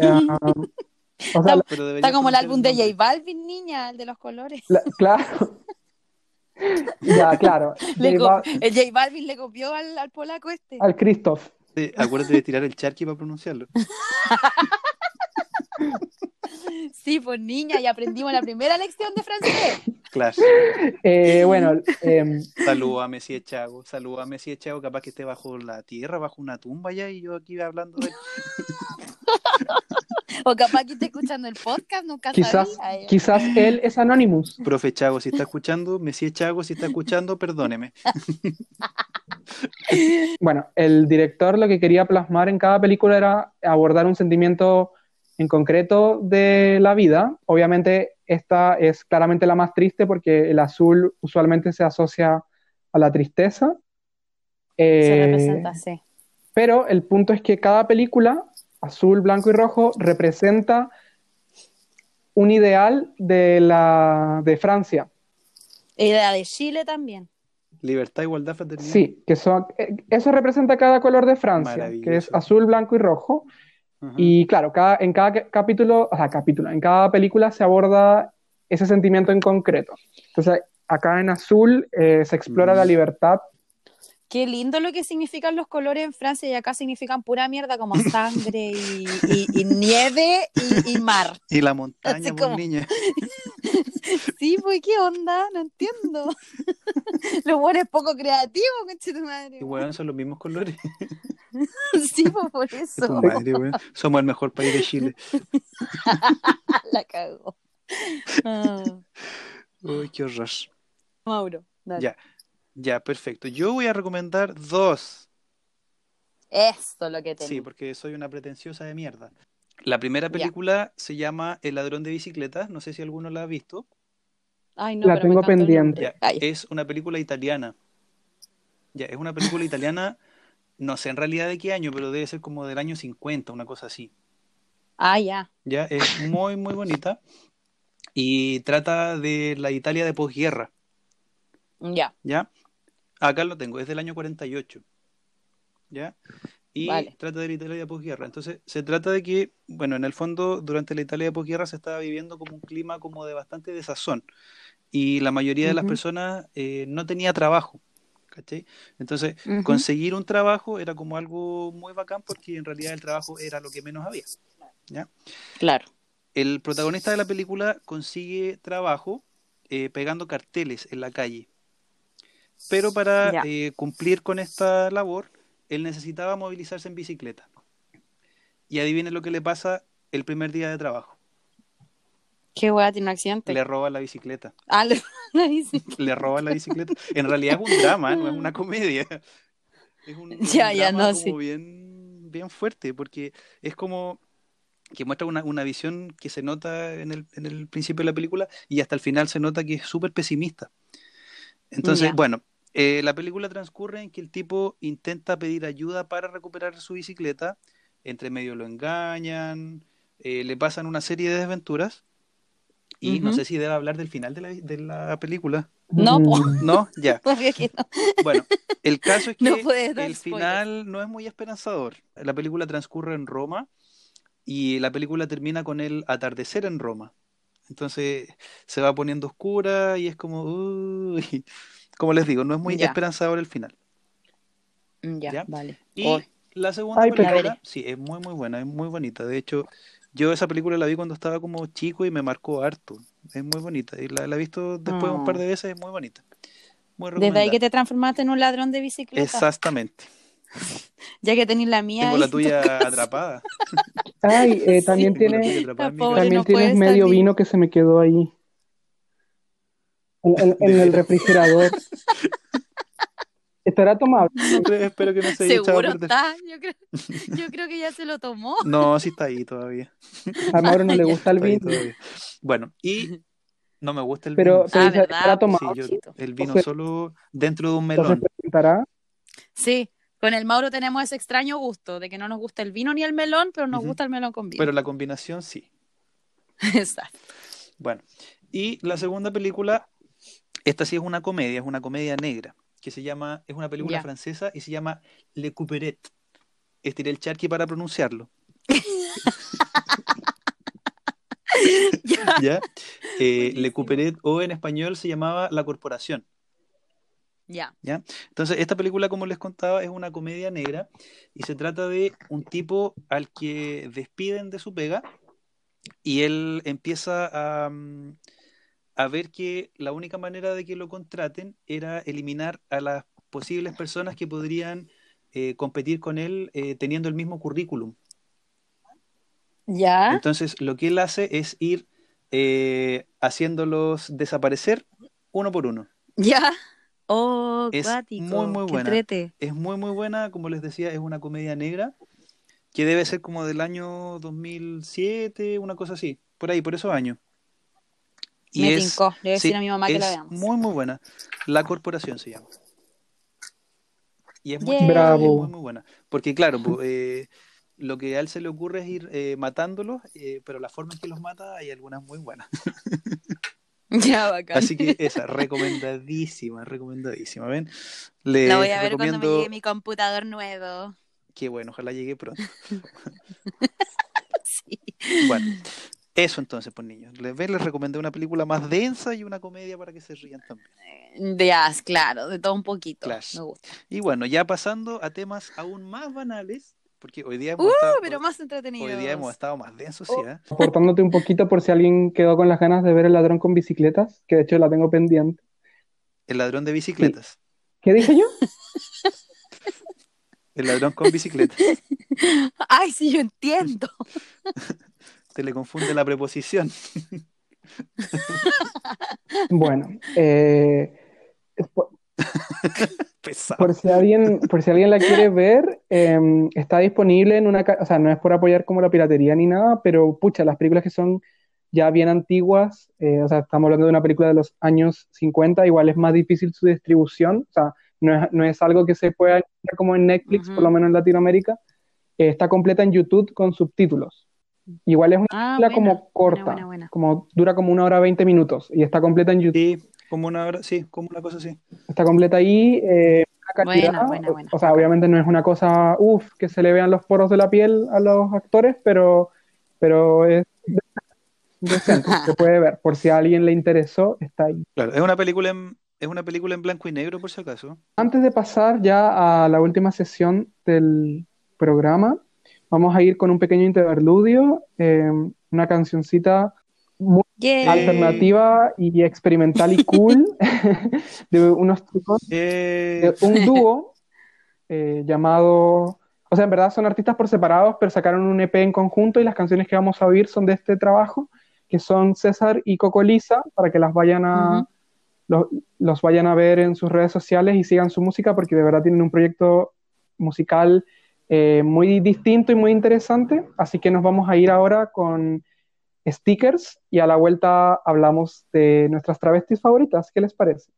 Speaker 1: Eh, o sea, la-
Speaker 2: Pero deberías
Speaker 3: Está como el álbum de J. Balvin, niña, el de los colores.
Speaker 1: la- claro. Ya, claro.
Speaker 3: Le
Speaker 1: J
Speaker 3: el J Balvin le copió al, al polaco este.
Speaker 1: al Christoph.
Speaker 2: Sí, acuérdate de tirar el charqui para pronunciarlo.
Speaker 3: Sí, pues niña, y aprendimos la primera lección de francés.
Speaker 2: Claro.
Speaker 1: Eh, bueno, em,
Speaker 2: Saludo a Messi Echago, saludo a Messi Echago, capaz que esté bajo la tierra, bajo una tumba ya, y yo aquí hablando de.
Speaker 3: O capaz que esté escuchando el podcast, nunca
Speaker 1: quizás,
Speaker 3: sabía. eh.
Speaker 1: quizás él es Anonymous.
Speaker 2: Profe Chago, si está escuchando, Messi Echago, si está escuchando, perdóneme.
Speaker 1: Bueno, el director lo que quería plasmar en cada película era abordar un sentimiento en concreto de la vida. Obviamente esta es claramente la más triste porque el azul usualmente se asocia a la tristeza.
Speaker 3: Se
Speaker 1: Eh,
Speaker 3: representa así.
Speaker 1: pero el punto es que cada película, azul, blanco y rojo, representa un ideal de, la, de Francia.
Speaker 3: Y la de Chile también.
Speaker 2: Libertad, igualdad, fraternidad.
Speaker 1: Sí, que son, eh, eso representa cada color de Francia, que es azul, blanco y rojo.
Speaker 2: Ajá.
Speaker 1: Y claro, cada, en cada ca- capítulo, o sea, capítulo, en cada película se aborda ese sentimiento en concreto. Entonces, acá en azul eh, se explora
Speaker 2: Mm.
Speaker 1: la libertad.
Speaker 3: Qué lindo lo que significan los colores en Francia y acá significan pura mierda como sangre y, y- y nieve y, y mar.
Speaker 2: Y la montaña, pues,
Speaker 3: como-
Speaker 2: niña.
Speaker 3: Sí, pues qué onda, no entiendo. Los buenos poco creativos, conche tu madre.
Speaker 2: Y weón, son los mismos colores.
Speaker 3: Sí, pues por
Speaker 2: Tu
Speaker 3: eso.
Speaker 2: madre. Somos el mejor país de Chile.
Speaker 3: La cago. Ah,
Speaker 2: Uy, qué horror.
Speaker 3: Mauro, dale.
Speaker 2: Ya, ya, perfecto. Yo voy a recomendar dos.
Speaker 3: Esto es lo que tengo.
Speaker 2: Sí, porque soy una pretenciosa de mierda. La primera película se llama El ladrón de bicicletas. No sé si alguno la ha visto.
Speaker 3: Ay, no,
Speaker 1: La
Speaker 3: pero
Speaker 1: tengo pendiente.
Speaker 2: Ya, es una película italiana. Ya, es una película italiana, no sé en realidad de qué año, pero debe ser como del año 50, una cosa así.
Speaker 3: Ah, ya.
Speaker 2: Ya, es muy, muy bonita. Y trata de la Italia de posguerra.
Speaker 3: Ya.
Speaker 2: ¿Ya? Acá lo tengo, es del año 48. ¿Ya? Y
Speaker 3: Vale.
Speaker 2: trata de la Italia de posguerra. Entonces, se trata de que, bueno, en el fondo, durante la Italia de posguerra se estaba viviendo como un clima como de bastante desazón. Y la mayoría de las personas eh, no tenía trabajo. ¿Cachai? Entonces, conseguir un trabajo era como algo muy bacán porque en realidad el trabajo era lo que menos había. ¿Ya?
Speaker 3: Claro.
Speaker 2: El protagonista de la película consigue trabajo eh, pegando carteles en la calle. Pero para eh, cumplir con esta labor, él necesitaba movilizarse en bicicleta. Y adivinen lo que le pasa el primer día de trabajo.
Speaker 3: Qué weá, tiene un accidente.
Speaker 2: Le roba la bicicleta.
Speaker 3: Ah, le- la bici.
Speaker 2: Le roba la bicicleta. En realidad es un drama, no es una comedia. Es un, es
Speaker 3: Ya,
Speaker 2: un
Speaker 3: ya,
Speaker 2: drama
Speaker 3: no,
Speaker 2: como
Speaker 3: sí.
Speaker 2: bien, bien fuerte, porque es como que muestra una, una visión que se nota en el, en el principio de la película y hasta el final se nota que es súper pesimista. Entonces,
Speaker 3: Ya.
Speaker 2: bueno, eh, la película transcurre en que el tipo intenta pedir ayuda para recuperar su bicicleta, entre medio lo engañan, eh, le pasan una serie de desventuras, y no sé si debe hablar del final de la, de la película.
Speaker 3: No,
Speaker 2: ¿No? Ya.
Speaker 3: No.
Speaker 2: Bueno, el caso es que
Speaker 3: No
Speaker 2: el
Speaker 3: spoilers.
Speaker 2: final no es muy esperanzador. La película transcurre en Roma y la película termina con el atardecer en Roma. Entonces se va poniendo oscura y es como, uy. Como les digo, no es muy
Speaker 3: Ya.
Speaker 2: esperanzador el final.
Speaker 3: Ya,
Speaker 2: ¿Ya?
Speaker 3: vale.
Speaker 2: Y
Speaker 3: Hoy.
Speaker 2: la segunda
Speaker 1: Ay,
Speaker 2: película, sí, es muy muy buena, es muy bonita. De hecho, yo esa película la vi cuando estaba como chico y me marcó harto. Es muy bonita y la, la he visto después un par de veces, es muy bonita. Muy
Speaker 3: Desde ahí que te transformaste en un ladrón de bicicleta.
Speaker 2: Exactamente.
Speaker 3: Ya que tenés la mía.
Speaker 2: Tengo la
Speaker 3: tu
Speaker 2: tuya atrapada.
Speaker 1: Ay, eh, también
Speaker 2: la
Speaker 1: tiene, también
Speaker 3: no
Speaker 1: tienes medio vino que se me quedó ahí. En, en- en el refrigerador. ¿Estará
Speaker 2: creo- espero que no se haya echado a
Speaker 3: Seguro
Speaker 2: perder.
Speaker 3: está. Yo creo, yo creo que ya se lo tomó.
Speaker 2: No, sí está ahí todavía.
Speaker 1: A Mauro no le gusta el vino.
Speaker 2: todavía. Bueno, y no me gusta el
Speaker 1: Pero,
Speaker 2: vino.
Speaker 1: pero
Speaker 3: Ah.
Speaker 1: ¿estará
Speaker 2: Sí,
Speaker 1: tomado?
Speaker 2: yo el vino solo dentro de un
Speaker 1: Entonces
Speaker 2: melón.
Speaker 1: presentará.
Speaker 3: Sí, con el Mauro tenemos ese extraño gusto de que no nos gusta el vino ni el melón, pero nos
Speaker 2: Ujú.
Speaker 3: gusta el melón con vino.
Speaker 2: Pero la combinación sí.
Speaker 3: Exacto.
Speaker 2: Bueno, y la segunda película, esta sí es una comedia, es una comedia negra, que se llama, es una película francesa y se llama Le Couperet. Estiré el charqui para pronunciarlo.
Speaker 3: Ya.
Speaker 2: ¿Ya? Eh, Le. Couperet, o en español se llamaba La Corporación.
Speaker 3: Ya.
Speaker 2: ¿ya? Entonces, esta película, como les contaba, es una comedia negra y se trata de un tipo al que despiden de su pega y él empieza a, mm, a ver que la única manera de que lo contraten era eliminar a las posibles personas que podrían eh, competir con él eh, teniendo el mismo currículum.
Speaker 3: Ya.
Speaker 2: Entonces, lo que él hace es ir eh, haciéndolos desaparecer uno por uno.
Speaker 3: Ya. Oh,
Speaker 2: Es
Speaker 3: cuático.
Speaker 2: muy, muy buena. Es muy, muy buena, como les decía, es una comedia negra que debe ser como del año 2007, una cosa así, por ahí, por esos años. Y
Speaker 3: Me
Speaker 2: es,
Speaker 3: tincó. Le voy a decir
Speaker 2: sí,
Speaker 3: a mi mamá que la veamos.
Speaker 2: muy, muy buena. La Corporación se llama. Y es muy,
Speaker 1: Bravo.
Speaker 2: muy, muy buena. Porque claro, po, eh, lo que a él se le ocurre es ir eh, matándolos, eh, pero la forma en que los mata hay algunas muy buenas.
Speaker 3: Ya, bacán.
Speaker 2: Así que esa, recomendadísima, recomendadísima. ¿Ven? Les
Speaker 3: La voy a ver cuando me
Speaker 2: recomiendo-
Speaker 3: llegue mi computador nuevo.
Speaker 2: Qué bueno, ojalá llegue pronto.
Speaker 3: Sí.
Speaker 2: Bueno, eso entonces, pues niños. Les, les recomendé una película más densa y una comedia para que se rían también.
Speaker 3: De jazz, claro, de todo un poquito.
Speaker 2: Claro.
Speaker 3: Me gusta.
Speaker 2: Y bueno, ya pasando a temas aún más banales, porque hoy día hemos,
Speaker 3: Uh,
Speaker 2: estado,
Speaker 3: pero más entretenido.
Speaker 2: hoy día hemos estado más densos, sí,
Speaker 1: Oh.
Speaker 2: ¿eh?
Speaker 1: Aportándote un poquito por si alguien quedó con las ganas de ver El ladrón con bicicletas, que de hecho la tengo pendiente.
Speaker 2: El ladrón de bicicletas.
Speaker 1: ¿Qué dije yo?
Speaker 2: El ladrón con bicicletas.
Speaker 3: Ay, sí, yo entiendo.
Speaker 2: Te le confunde la preposición.
Speaker 1: Bueno, eh, por, si alguien, por si alguien la quiere ver, eh, está disponible en una, o sea, no es por apoyar como la piratería ni nada, pero pucha, las películas que son ya bien antiguas, eh, o sea, estamos hablando de una película de los años 50, igual es más difícil su distribución, o sea, no es, no es algo que se pueda encontrar como en Netflix, por lo menos en Latinoamérica, Eh, está completa en YouTube con subtítulos. Igual es una
Speaker 3: Ah,
Speaker 1: película
Speaker 3: buena,
Speaker 1: como corta,
Speaker 3: buena, buena.
Speaker 1: como dura como una hora veinte minutos y está completa en YouTube.
Speaker 2: Sí, como una hora, sí, como una cosa así.
Speaker 1: Está completa ahí. eh, una calidad,
Speaker 3: Buena, buena, buena.
Speaker 1: O sea, obviamente no es una cosa, uff, que se le vean los poros de la piel a los actores, pero, pero es decente, se puede ver. Por si a alguien le interesó, está ahí.
Speaker 2: Claro, es una película en, es una película en blanco y negro, por si acaso.
Speaker 1: Antes de pasar ya a la última sesión del programa, vamos a ir con un pequeño interludio, eh, una cancioncita muy
Speaker 3: Yay.
Speaker 1: alternativa y experimental y cool de unos chicos de un dúo eh, llamado, o sea, en verdad son artistas por separados, pero sacaron un EP en conjunto y las canciones que vamos a oír son de este trabajo, que son César y Coco Lisa, para que las vayan a, los vayan a ver en sus redes sociales y sigan su música, porque de verdad tienen un proyecto musical eh, muy distinto y muy interesante. Así que nos vamos a ir ahora con stickers y a la vuelta hablamos de nuestras travestis favoritas. ¿Qué les parece?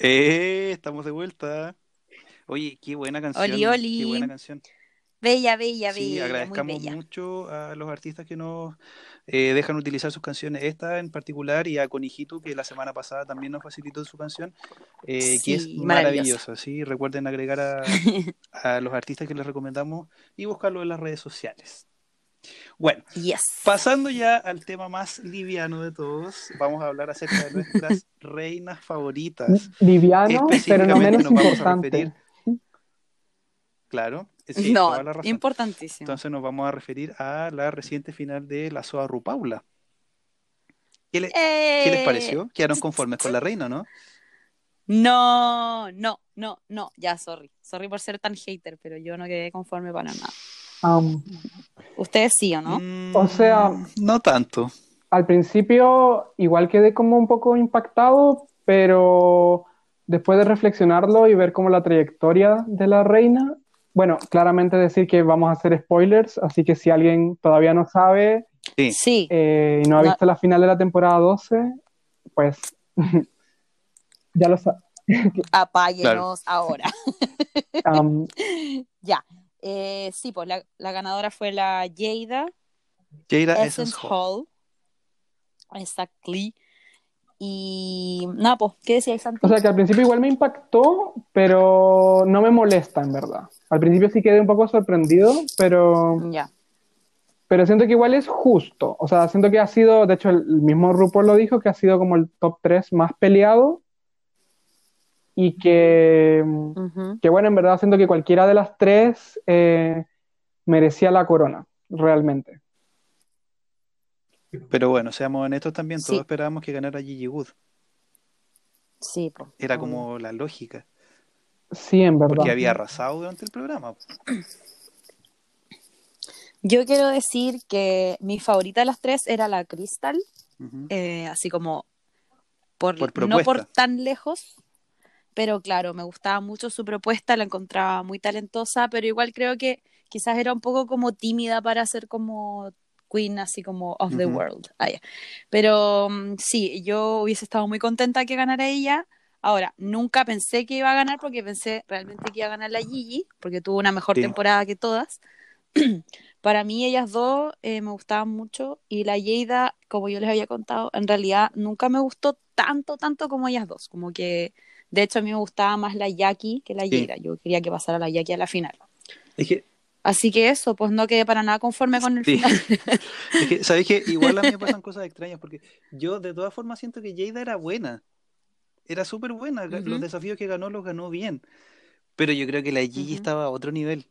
Speaker 2: Eh, estamos de vuelta. Oye, qué buena canción.
Speaker 3: Oli, oli.
Speaker 2: Qué buena canción.
Speaker 3: Bella, bella,
Speaker 2: Sí,
Speaker 3: bella, muy
Speaker 2: agradezcamos
Speaker 3: bella.
Speaker 2: mucho a los artistas que nos eh, dejan utilizar sus canciones, esta en particular, y a Conejito, que la semana pasada también nos facilitó su canción, eh, que es maravillosa. ¿sí? Recuerden agregar a, a los artistas que les recomendamos y buscarlo en las redes sociales. Bueno,
Speaker 3: Yes.
Speaker 2: pasando ya al tema más liviano de todos, vamos a hablar acerca de nuestras reinas favoritas.
Speaker 1: Liviano, pero no menos
Speaker 2: nos vamos a
Speaker 1: importante.
Speaker 2: referir- Claro, sí,
Speaker 3: no,
Speaker 2: toda la razón.
Speaker 3: importantísimo.
Speaker 2: Entonces nos vamos a referir a la reciente final de la Soa Rupaula. ¿Qué, le- qué les
Speaker 3: Eh,
Speaker 2: pareció? Quedaron conformes con la reina, ¿no?
Speaker 3: No, no, no, no, ya, sorry. Sorry por ser tan hater, pero yo no quedé conforme para nada. Ustedes sí o no?
Speaker 2: Mm,
Speaker 1: O sea-
Speaker 2: no tanto.
Speaker 1: al principio igual quedé como un poco impactado, pero después de reflexionarlo y ver como la trayectoria de la reina, bueno, claramente decir que vamos a hacer spoilers, así que si alguien todavía no sabe
Speaker 2: Sí.
Speaker 3: Sí,
Speaker 1: eh, y no ha
Speaker 3: No.
Speaker 1: visto la final de la temporada 12, pues ya lo sabe.
Speaker 3: apáguenos ahora. Ya. Eh, sí, pues la, la ganadora fue la Jada
Speaker 2: Jada
Speaker 3: Essence
Speaker 2: Essence Hall.
Speaker 3: Hall. Exactly. Y nada, pues, ¿qué decías, Santi?
Speaker 1: o sea que al principio igual me impactó, pero no me molesta en verdad. Al principio sí quedé un poco sorprendido, pero...
Speaker 3: Ya.
Speaker 1: Pero siento que igual es justo. O sea, siento que ha sido, de hecho, el el mismo RuPaul lo dijo, que ha sido como el top 3 más peleado. Y que, que bueno, en verdad siento que cualquiera de las tres eh, merecía la corona, realmente.
Speaker 2: Pero bueno, seamos honestos también, todos
Speaker 3: Sí.
Speaker 2: esperábamos que ganara Gigi Wood.
Speaker 3: Sí, pues.
Speaker 2: Era como la lógica,
Speaker 1: Sí, en verdad.
Speaker 2: porque había arrasado durante el programa.
Speaker 3: Yo quiero decir que mi favorita de las tres era la Crystal, eh, así como por,
Speaker 2: Por
Speaker 3: no por tan lejos, pero claro, me gustaba mucho su propuesta, la encontraba muy talentosa, pero igual creo que quizás era un poco como tímida para ser como queen, así como of the
Speaker 2: Ujú.
Speaker 3: world. Ah, ya. Pero mm, sí, yo hubiese estado muy contenta que ganara ella. Ahora, nunca pensé que iba a ganar porque pensé realmente que iba a ganar la Gigi, porque tuvo una mejor
Speaker 2: Sí.
Speaker 3: temporada que todas. Para mí ellas dos eh, me gustaban mucho y la Yeida, como yo les había contado, en realidad nunca me gustó tanto, tanto como ellas dos. Como que, de hecho, a mí me gustaba más la Jackie que la
Speaker 2: Sí.
Speaker 3: Yeida. Yo quería que pasara la Jackie a la final.
Speaker 2: Es que,
Speaker 3: Así que eso, pues no quedé para nada conforme con el
Speaker 2: Sí.
Speaker 3: final.
Speaker 2: es que, ¿sabes qué? Igual a mí me pasan cosas extrañas, porque yo de todas formas siento que Jada era buena. Era súper buena. Los desafíos que ganó los ganó bien. Pero yo creo que la Gigi estaba a otro nivel.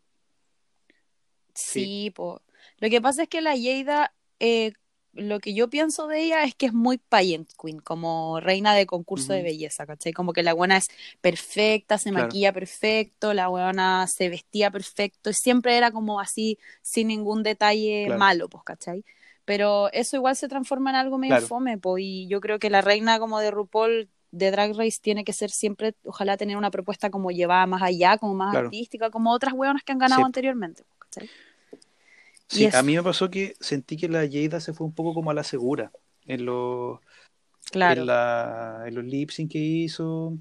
Speaker 3: Sí, pues. Lo que pasa es que la Yeida, eh, lo que yo pienso de ella es que es muy pageant queen, como reina de concurso de belleza, ¿cachai? Como que la buena es perfecta, se
Speaker 2: Claro.
Speaker 3: maquilla perfecto, la buena se vestía perfecto, y siempre era como así, sin ningún detalle
Speaker 2: Claro.
Speaker 3: malo, pues, ¿cachai? Pero eso igual se transforma en algo medio
Speaker 2: Claro.
Speaker 3: fome, pues, y yo creo que la reina como de RuPaul de Drag Race tiene que ser siempre, ojalá tener una propuesta como llevada más allá, como más artística, como otras hueonas que han ganado
Speaker 2: Sí.
Speaker 3: anteriormente, pues, ¿cachai?
Speaker 2: Sí, a mí me pasó que sentí que la Jada se fue un poco como a la segura en los,
Speaker 3: Claro.
Speaker 2: en la, en los lip sync que hizo.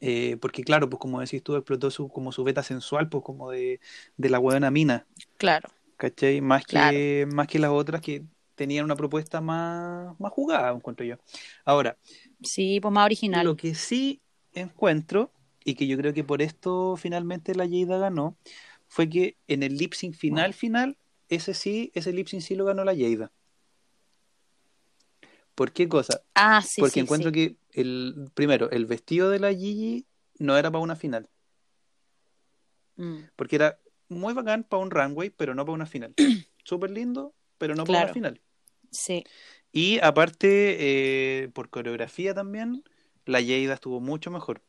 Speaker 2: Eh, porque claro, pues como decís tú, explotó su, como su beta sensual, pues como de, de la buena mina,
Speaker 3: Claro,
Speaker 2: ¿cachai? Más
Speaker 3: Claro.
Speaker 2: que, más que las otras que tenían una propuesta más, más jugada, encuentro yo. Ahora,
Speaker 3: sí, pues más original.
Speaker 2: lo que sí encuentro, y que yo creo que por esto finalmente la Jada ganó, fue que en el lip sync final, final, ese sí, ese lip sync sí lo ganó la Jada. ¿Por qué cosa?
Speaker 3: Ah, sí,
Speaker 2: Porque
Speaker 3: sí,
Speaker 2: encuentro
Speaker 3: sí.
Speaker 2: que el primero, el vestido de la Gigi no era para una final,
Speaker 3: Mm,
Speaker 2: porque era muy bacán para un runway, pero no para una final. Súper lindo, pero no para una final.
Speaker 3: sí,
Speaker 2: Y aparte, eh, por coreografía también, la Jada estuvo mucho mejor.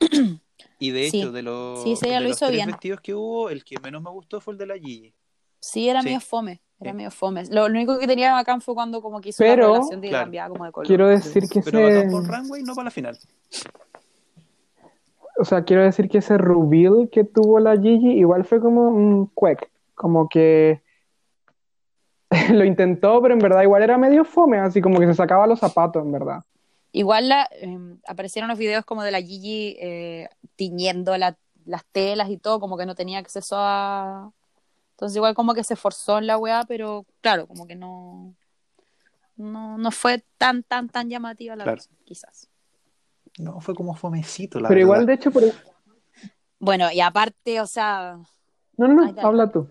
Speaker 2: Y de
Speaker 3: Sí.
Speaker 2: hecho, de los,
Speaker 3: Sí, sí, ella
Speaker 2: de
Speaker 3: lo
Speaker 2: los
Speaker 3: hizo
Speaker 2: tres
Speaker 3: bien.
Speaker 2: vestidos que hubo, el que menos me gustó fue el de la Gigi.
Speaker 3: sí, era
Speaker 2: Sí.
Speaker 3: medio fome, era
Speaker 2: Sí.
Speaker 3: medio fome. Lo, lo único que tenía bacán fue cuando como que hizo
Speaker 1: Pero-
Speaker 3: la revelación de
Speaker 2: Claro.
Speaker 3: cambiaba como de color.
Speaker 1: Quiero decir que
Speaker 2: Pero
Speaker 1: ese,
Speaker 2: por runway, no para la final.
Speaker 1: o sea, quiero decir que ese reveal que tuvo la Gigi igual fue como un cuec, como que lo intentó, pero en verdad igual era medio fome, así como que se sacaba los zapatos, en verdad.
Speaker 3: Igual la, eh, aparecieron los videos como de la Gigi eh, tiñendo la- las telas y todo, como que no tenía acceso a... Entonces igual como que se forzó en la weá, pero claro, como que no... No, no fue tan, tan, tan llamativa la
Speaker 2: Claro.
Speaker 3: cosa, quizás.
Speaker 2: No, fue como fomecito, la
Speaker 1: Pero igual, de hecho, por...
Speaker 3: Bueno, y aparte, o sea,
Speaker 1: No, no, no, habla tú.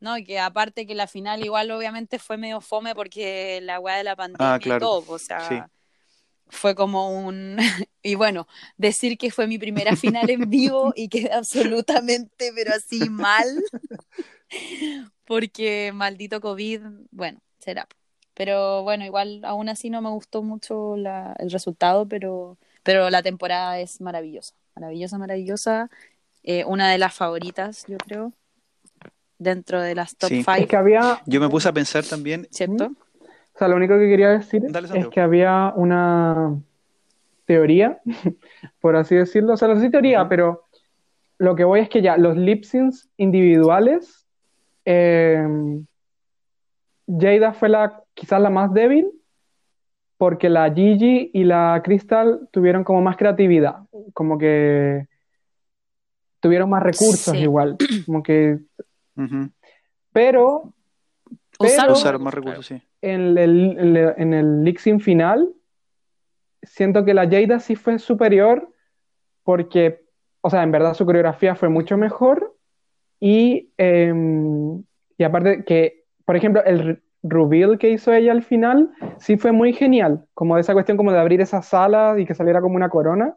Speaker 3: No, que aparte que la final igual obviamente fue medio fome porque la weá de la pandemia
Speaker 2: Ah, claro.
Speaker 3: y todo, o sea,
Speaker 2: Sí.
Speaker 3: fue como un... y bueno, decir que fue mi primera final en vivo y quedé absolutamente, pero así mal, porque maldito COVID, bueno, será. Pero bueno, igual aún así no me gustó mucho la- el resultado, pero, pero la temporada es maravillosa, maravillosa, maravillosa. Eh, una de las favoritas, yo creo, dentro de las top
Speaker 2: Sí.
Speaker 3: five,
Speaker 1: Es que había,
Speaker 2: Yo me puse a pensar también,
Speaker 3: ¿cierto?
Speaker 1: o sea, lo único que quería decir
Speaker 2: Dale,
Speaker 1: es que había una teoría, por así decirlo, o sea, no sé si teoría, pero lo que voy es que ya los lip syncs individuales, eh, Jada fue la quizás la más débil, porque la Gigi y la Crystal tuvieron como más creatividad, como que tuvieron más recursos
Speaker 3: Sí.
Speaker 1: igual, como que,
Speaker 2: ujú,
Speaker 1: pero
Speaker 3: Usaron
Speaker 2: usaron más recursos, sí.
Speaker 1: en el, en el, en el lip sync final, siento que la Jada sí fue superior porque, o sea, en verdad su coreografía fue mucho mejor y, em, y aparte que, por ejemplo, el re- reveal que hizo ella al final sí fue muy genial, como de esa cuestión como de abrir esa sala y que saliera como una corona,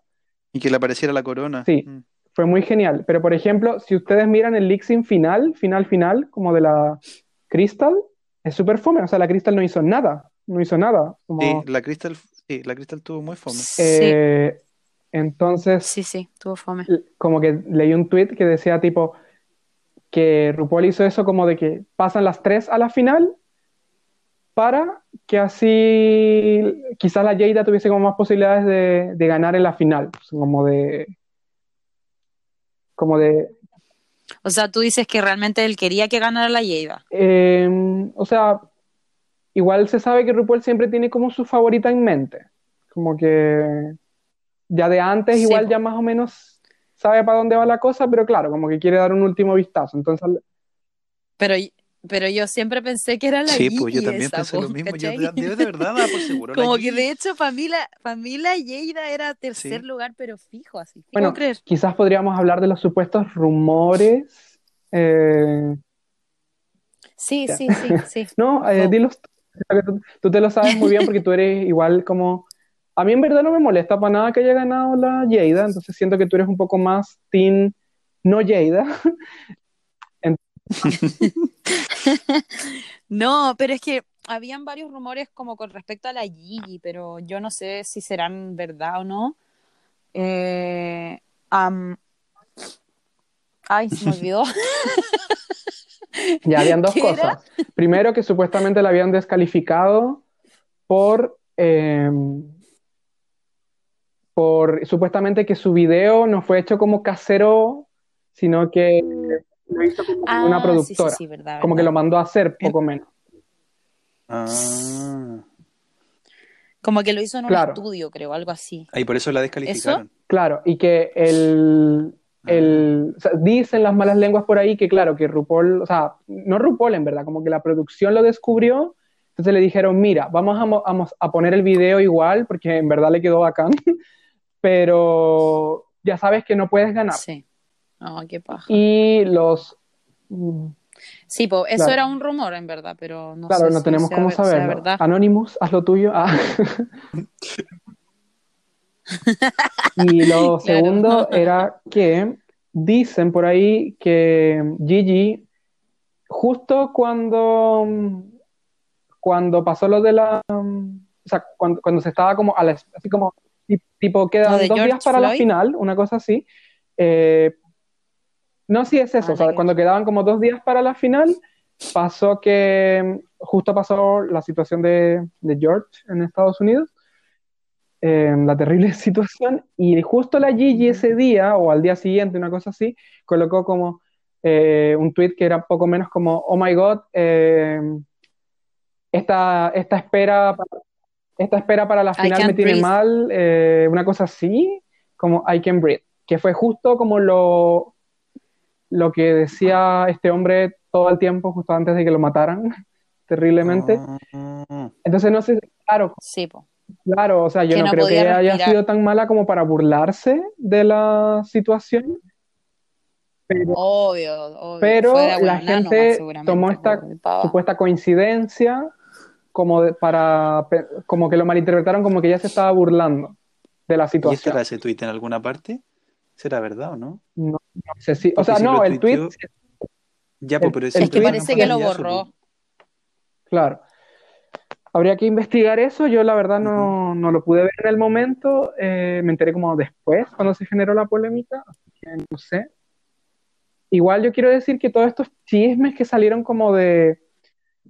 Speaker 2: Y que le apareciera la corona.
Speaker 1: Sí.
Speaker 2: Mm.
Speaker 1: Fue muy genial. Pero, por ejemplo, si ustedes miran el sync final, final, final, como de la Crystal, es súper fome, o sea, la Crystal no hizo nada, no hizo nada. Como,
Speaker 2: Sí, la Crystal, sí, la Crystal tuvo muy fome.
Speaker 1: eh, entonces,
Speaker 3: Sí, sí, tuvo fome.
Speaker 1: como que leí un tweet que decía tipo que RuPaul hizo eso como de que pasan las tres a la final para que así quizás la Jada tuviese como más posibilidades de, de ganar en la final, pues, como de como de
Speaker 3: O sea, tú dices que realmente él quería que ganara la Jada.
Speaker 1: eh, o sea, igual se sabe que RuPaul siempre tiene como su favorita en mente, como que ya de antes
Speaker 3: Sí,
Speaker 1: igual ya más o menos sabe para dónde va la cosa, pero claro, como que quiere dar un último vistazo, entonces
Speaker 3: Pero, pero yo siempre pensé que era la
Speaker 2: Sí, pues yo también
Speaker 3: esa,
Speaker 2: pensé lo mismo. Yo de, yo de verdad daba por seguro. la
Speaker 3: Como que
Speaker 2: Gigi.
Speaker 3: de hecho mí la Jada era tercer
Speaker 2: Sí.
Speaker 3: lugar, pero fijo así. ¿Puedo
Speaker 1: Bueno,
Speaker 3: creer?
Speaker 1: quizás podríamos hablar de los supuestos rumores. eh,
Speaker 3: Sí, sí, sí, sí.
Speaker 1: no, eh,
Speaker 3: Oh.
Speaker 1: dilos tú, te lo sabes muy bien porque tú eres igual como... A mí en verdad no me molesta para nada que haya ganado la Jada, entonces siento que tú eres un poco más team no Jada.
Speaker 3: No, pero es que habían varios rumores como con respecto a la Gigi, pero yo no sé si serán verdad o no. Eh, Ay, se me olvidó.
Speaker 1: Ya habían dos cosas. Primero, que supuestamente la habían descalificado por, eh, por supuestamente que su video no fue hecho como casero, sino que lo hizo como
Speaker 3: Ah,
Speaker 1: una
Speaker 3: sí, sí,
Speaker 1: productora.
Speaker 3: sí, verdad,
Speaker 1: como que lo mandó a hacer, poco menos.
Speaker 2: Ah.
Speaker 3: Como que lo hizo en un
Speaker 1: Claro.
Speaker 3: estudio, creo, algo así.
Speaker 2: Ahí por eso la descalificaron.
Speaker 1: Claro, y que el, el- o sea, dicen las malas lenguas por ahí que, claro, que RuPaul, o sea, no RuPaul en verdad, como que la producción lo descubrió, entonces le dijeron, mira, vamos a, mo- a mos- a poner el video igual, porque en verdad le quedó bacán, pero ya sabes que no puedes ganar.
Speaker 3: Sí. Oh, qué paja.
Speaker 1: Y los... mm,
Speaker 3: Sí, po, eso
Speaker 1: Claro.
Speaker 3: era un rumor, en verdad, pero no
Speaker 1: claro,
Speaker 3: sé
Speaker 1: no
Speaker 3: si
Speaker 1: tenemos cómo saberlo.
Speaker 3: verdad.
Speaker 1: Anonymous, haz lo tuyo. Ah. y lo
Speaker 3: Claro.
Speaker 1: segundo era que dicen por ahí que Gigi, justo cuando, cuando pasó lo de la... O sea, cuando, cuando se estaba como a la, así como ti- tipo quedan dos
Speaker 3: George
Speaker 1: días para la final, una cosa así. eh, no, sí es eso,
Speaker 3: Ah,
Speaker 1: o sea, cuando quedaban como dos días para la final, pasó que justo pasó la situación de, de George en Estados Unidos, eh, la terrible situación, y justo la Gigi ese día, o al día siguiente, una cosa así, colocó como eh, un tweet que era poco menos como, oh my god, eh, esta, esta espera para, esta espera para la final me tiene
Speaker 3: breathe.
Speaker 1: mal, eh, una cosa así, como I can breathe, que fue justo como lo, lo que decía este hombre todo el tiempo, justo antes de que lo mataran, terriblemente.
Speaker 2: Ah,
Speaker 1: Entonces, no sé, claro,
Speaker 3: Sí, po.
Speaker 1: claro, o sea, yo
Speaker 3: Que
Speaker 1: no
Speaker 3: no
Speaker 1: creo que
Speaker 3: podía
Speaker 1: haya
Speaker 3: respirar.
Speaker 1: sido tan mala como para burlarse de la situación, pero
Speaker 3: Obvio, obvio.
Speaker 1: Pero la gente tomó esta supuesta coincidencia como de- para como que lo malinterpretaron como que ya se estaba burlando de la
Speaker 2: ¿Y este
Speaker 1: situación.
Speaker 2: era ese tweet en alguna parte? ¿Será verdad o no?
Speaker 1: No, no sé si, o sea,
Speaker 2: si
Speaker 1: no, el tweet,
Speaker 2: Ya, pues,
Speaker 1: El-
Speaker 2: pero
Speaker 1: el
Speaker 3: Es que
Speaker 1: tweet
Speaker 3: parece
Speaker 2: no
Speaker 3: que lo borró.
Speaker 2: pues.
Speaker 1: claro. Habría que investigar eso. Yo la verdad no, no lo pude ver en el momento. eh, me enteré como después, cuando se generó la polémica. así que no sé. Igual yo quiero decir que todos estos chismes que salieron como de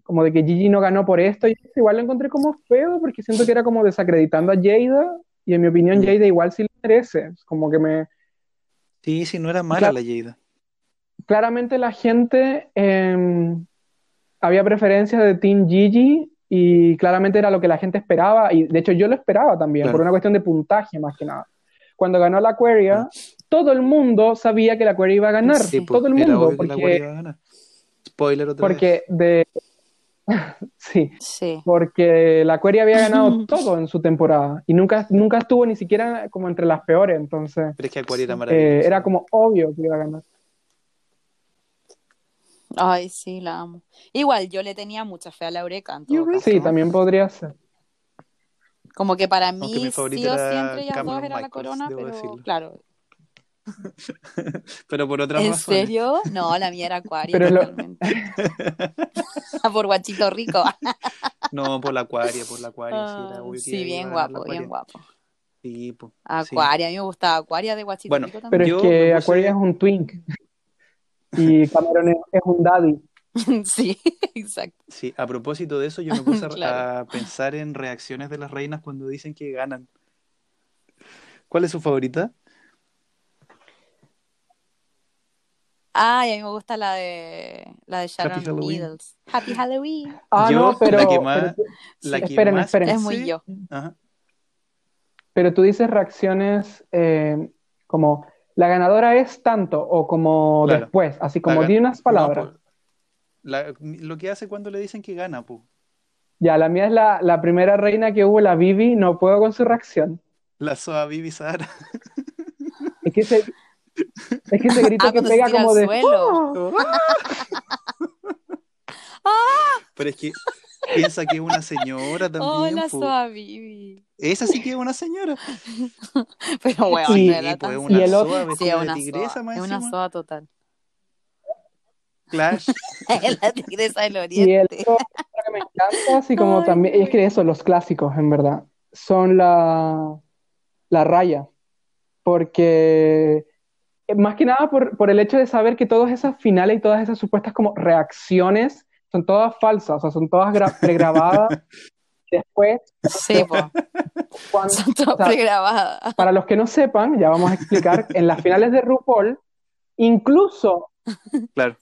Speaker 1: como de que Gigi no ganó por esto, y igual lo encontré como feo porque siento que era como desacreditando a Jada y en mi opinión. Jada igual sí lo merece. Es Como que me
Speaker 2: Sí, sí, no era mala la Jada.
Speaker 1: claramente la gente eh, había preferencias de Team Gigi y claramente era lo que la gente esperaba y de hecho yo lo esperaba también
Speaker 2: Claro.
Speaker 1: por una cuestión de puntaje más que nada. Cuando ganó la Aquaria, todo el mundo sabía que la Aquaria iba a ganar,
Speaker 3: Sí,
Speaker 2: pues,
Speaker 1: todo el mundo, porque,
Speaker 2: Guardia iba a ganar. Spoiler otra vez.
Speaker 1: porque de sí,
Speaker 3: Sí.
Speaker 1: porque la Aquaria había ganado todo en su temporada y nunca, nunca estuvo ni siquiera como entre las peores, entonces
Speaker 2: Pero es que Aquaria era
Speaker 1: eh, era como obvio que iba a ganar.
Speaker 3: Ay, sí, la amo. Igual, yo le tenía mucha fe a la Eureka en todo caso.
Speaker 1: Sí, también podría ser.
Speaker 3: Como que para mí sí o ellas
Speaker 2: Cameron
Speaker 3: dos era la corona, pero
Speaker 2: decirlo.
Speaker 3: claro.
Speaker 2: Pero por otras
Speaker 3: ¿En
Speaker 2: razones.
Speaker 3: serio? No, la mía era Acuario
Speaker 1: Pero lo-.
Speaker 3: Por guachito rico.
Speaker 2: No, por la Aquaria, por la Aquaria. sí, era
Speaker 3: Ah,
Speaker 2: obvio
Speaker 3: sí, bien guapo, bien guapo.
Speaker 2: Sí, po, sí.
Speaker 3: Acuaria, a mí me gustaba Acuaria de guachito
Speaker 2: Bueno,
Speaker 3: rico
Speaker 1: Pero
Speaker 3: también.
Speaker 2: Yo
Speaker 1: es que Aquaria es un twink y Cameron es, un daddy.
Speaker 3: sí, exacto.
Speaker 2: Sí, a propósito de eso, yo me puse
Speaker 3: Claro.
Speaker 2: a pensar en reacciones de las reinas cuando dicen que ganan. ¿Cuál es su favorita?
Speaker 3: Ay, a mí me gusta la de la de Sharon
Speaker 2: Halloween.
Speaker 3: Needles. Happy Halloween.
Speaker 1: Ah,
Speaker 2: Yo,
Speaker 1: no, pero,
Speaker 2: la que más-
Speaker 1: pero,
Speaker 2: La que
Speaker 1: esperen,
Speaker 2: más
Speaker 1: esperen.
Speaker 3: Es muy yo.
Speaker 2: Ajá.
Speaker 1: pero tú dices reacciones eh, como la ganadora es tanto o como
Speaker 2: Claro.
Speaker 1: después, así como
Speaker 2: La
Speaker 1: di unas palabras.
Speaker 2: no, la- lo que hace cuando le dicen que gana, po.
Speaker 1: Ya, la mía es la, la primera reina que hubo, la Vivi, no puedo con su reacción.
Speaker 2: La Soa Vivi Sahara.
Speaker 1: Es que ese, es que ese grito
Speaker 3: Ah,
Speaker 1: que pega como de
Speaker 3: suelo.
Speaker 2: Pero es que piensa que es una señora también.
Speaker 3: Hola. Suavivi.
Speaker 2: Esa sí que es una señora.
Speaker 3: Pero bueno,
Speaker 1: Y-
Speaker 3: no era
Speaker 2: Sí, pues
Speaker 3: tan
Speaker 2: es
Speaker 1: Y
Speaker 2: una
Speaker 1: el otro-
Speaker 2: soa
Speaker 3: Sí, es una
Speaker 2: tigresa
Speaker 3: soa.
Speaker 2: más
Speaker 3: Es una soa total.
Speaker 2: Clash.
Speaker 3: Es la tigresa del
Speaker 1: Y el
Speaker 3: oriente.
Speaker 1: otro que me encanta, así como
Speaker 3: Ay,
Speaker 1: también, es que eso, los clásicos, en verdad, son la, la raya. Porque, más que nada por, por el hecho de saber que todas esas finales y todas esas supuestas como reacciones son todas falsas, o sea, son todas gra- pregrabadas. Después,
Speaker 3: Sí,
Speaker 1: cuando,
Speaker 3: Son todas
Speaker 1: o sea,
Speaker 3: pregrabadas.
Speaker 1: para los que no sepan, ya vamos a explicar, en las finales de RuPaul, incluso
Speaker 2: Claro.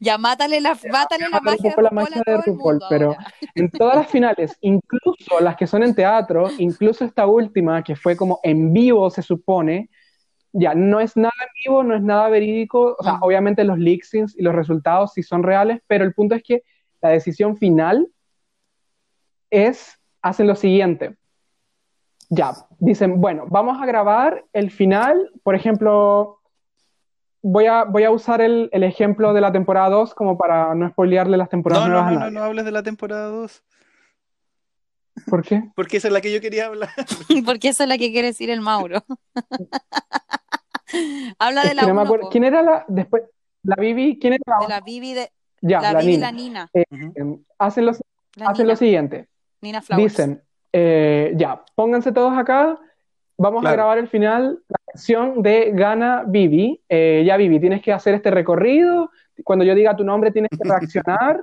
Speaker 3: Ya mátale la, mátale la
Speaker 1: Mátale
Speaker 3: magia
Speaker 1: la
Speaker 3: RuPaul
Speaker 1: magia de RuPaul, pero-
Speaker 3: ahora.
Speaker 1: En todas las finales, incluso las que son en teatro, incluso esta última, que fue como en vivo, se supone, ya no es nada en vivo, no es nada verídico, o sea, obviamente los leaks y los resultados sí son reales, pero el punto es que la decisión final es, hacen lo siguiente. Ya, dicen, bueno, vamos a grabar el final, por ejemplo, voy a, voy a usar el, el ejemplo de la temporada 2 como para no spoilearle las temporadas
Speaker 2: No,
Speaker 1: nuevas
Speaker 2: no,
Speaker 1: a
Speaker 2: no,
Speaker 1: nadie.
Speaker 2: no hables de la temporada 2.
Speaker 1: ¿Por qué?
Speaker 2: Porque esa es la que yo quería hablar.
Speaker 3: Porque esa es la que quiere decir el Mauro. Habla
Speaker 1: Es
Speaker 3: de
Speaker 1: que
Speaker 3: la
Speaker 1: no me acuerdo. ¿Quién era la después? La Vivi, ¿quién era la,
Speaker 3: De la Bibi, de,
Speaker 1: ya,
Speaker 3: la
Speaker 1: la
Speaker 3: Bibi y
Speaker 1: Nina.
Speaker 3: la Nina.
Speaker 1: Eh, hacen lo,
Speaker 3: La
Speaker 1: hacen
Speaker 3: Nina,
Speaker 1: lo siguiente.
Speaker 3: Nina Flowers.
Speaker 1: Dicen, eh, ya, pónganse todos acá. Vamos a grabar el final, la canción de Gana Vivi. Eh, ya, Vivi, tienes que hacer este recorrido. Cuando yo diga tu nombre, tienes que reaccionar,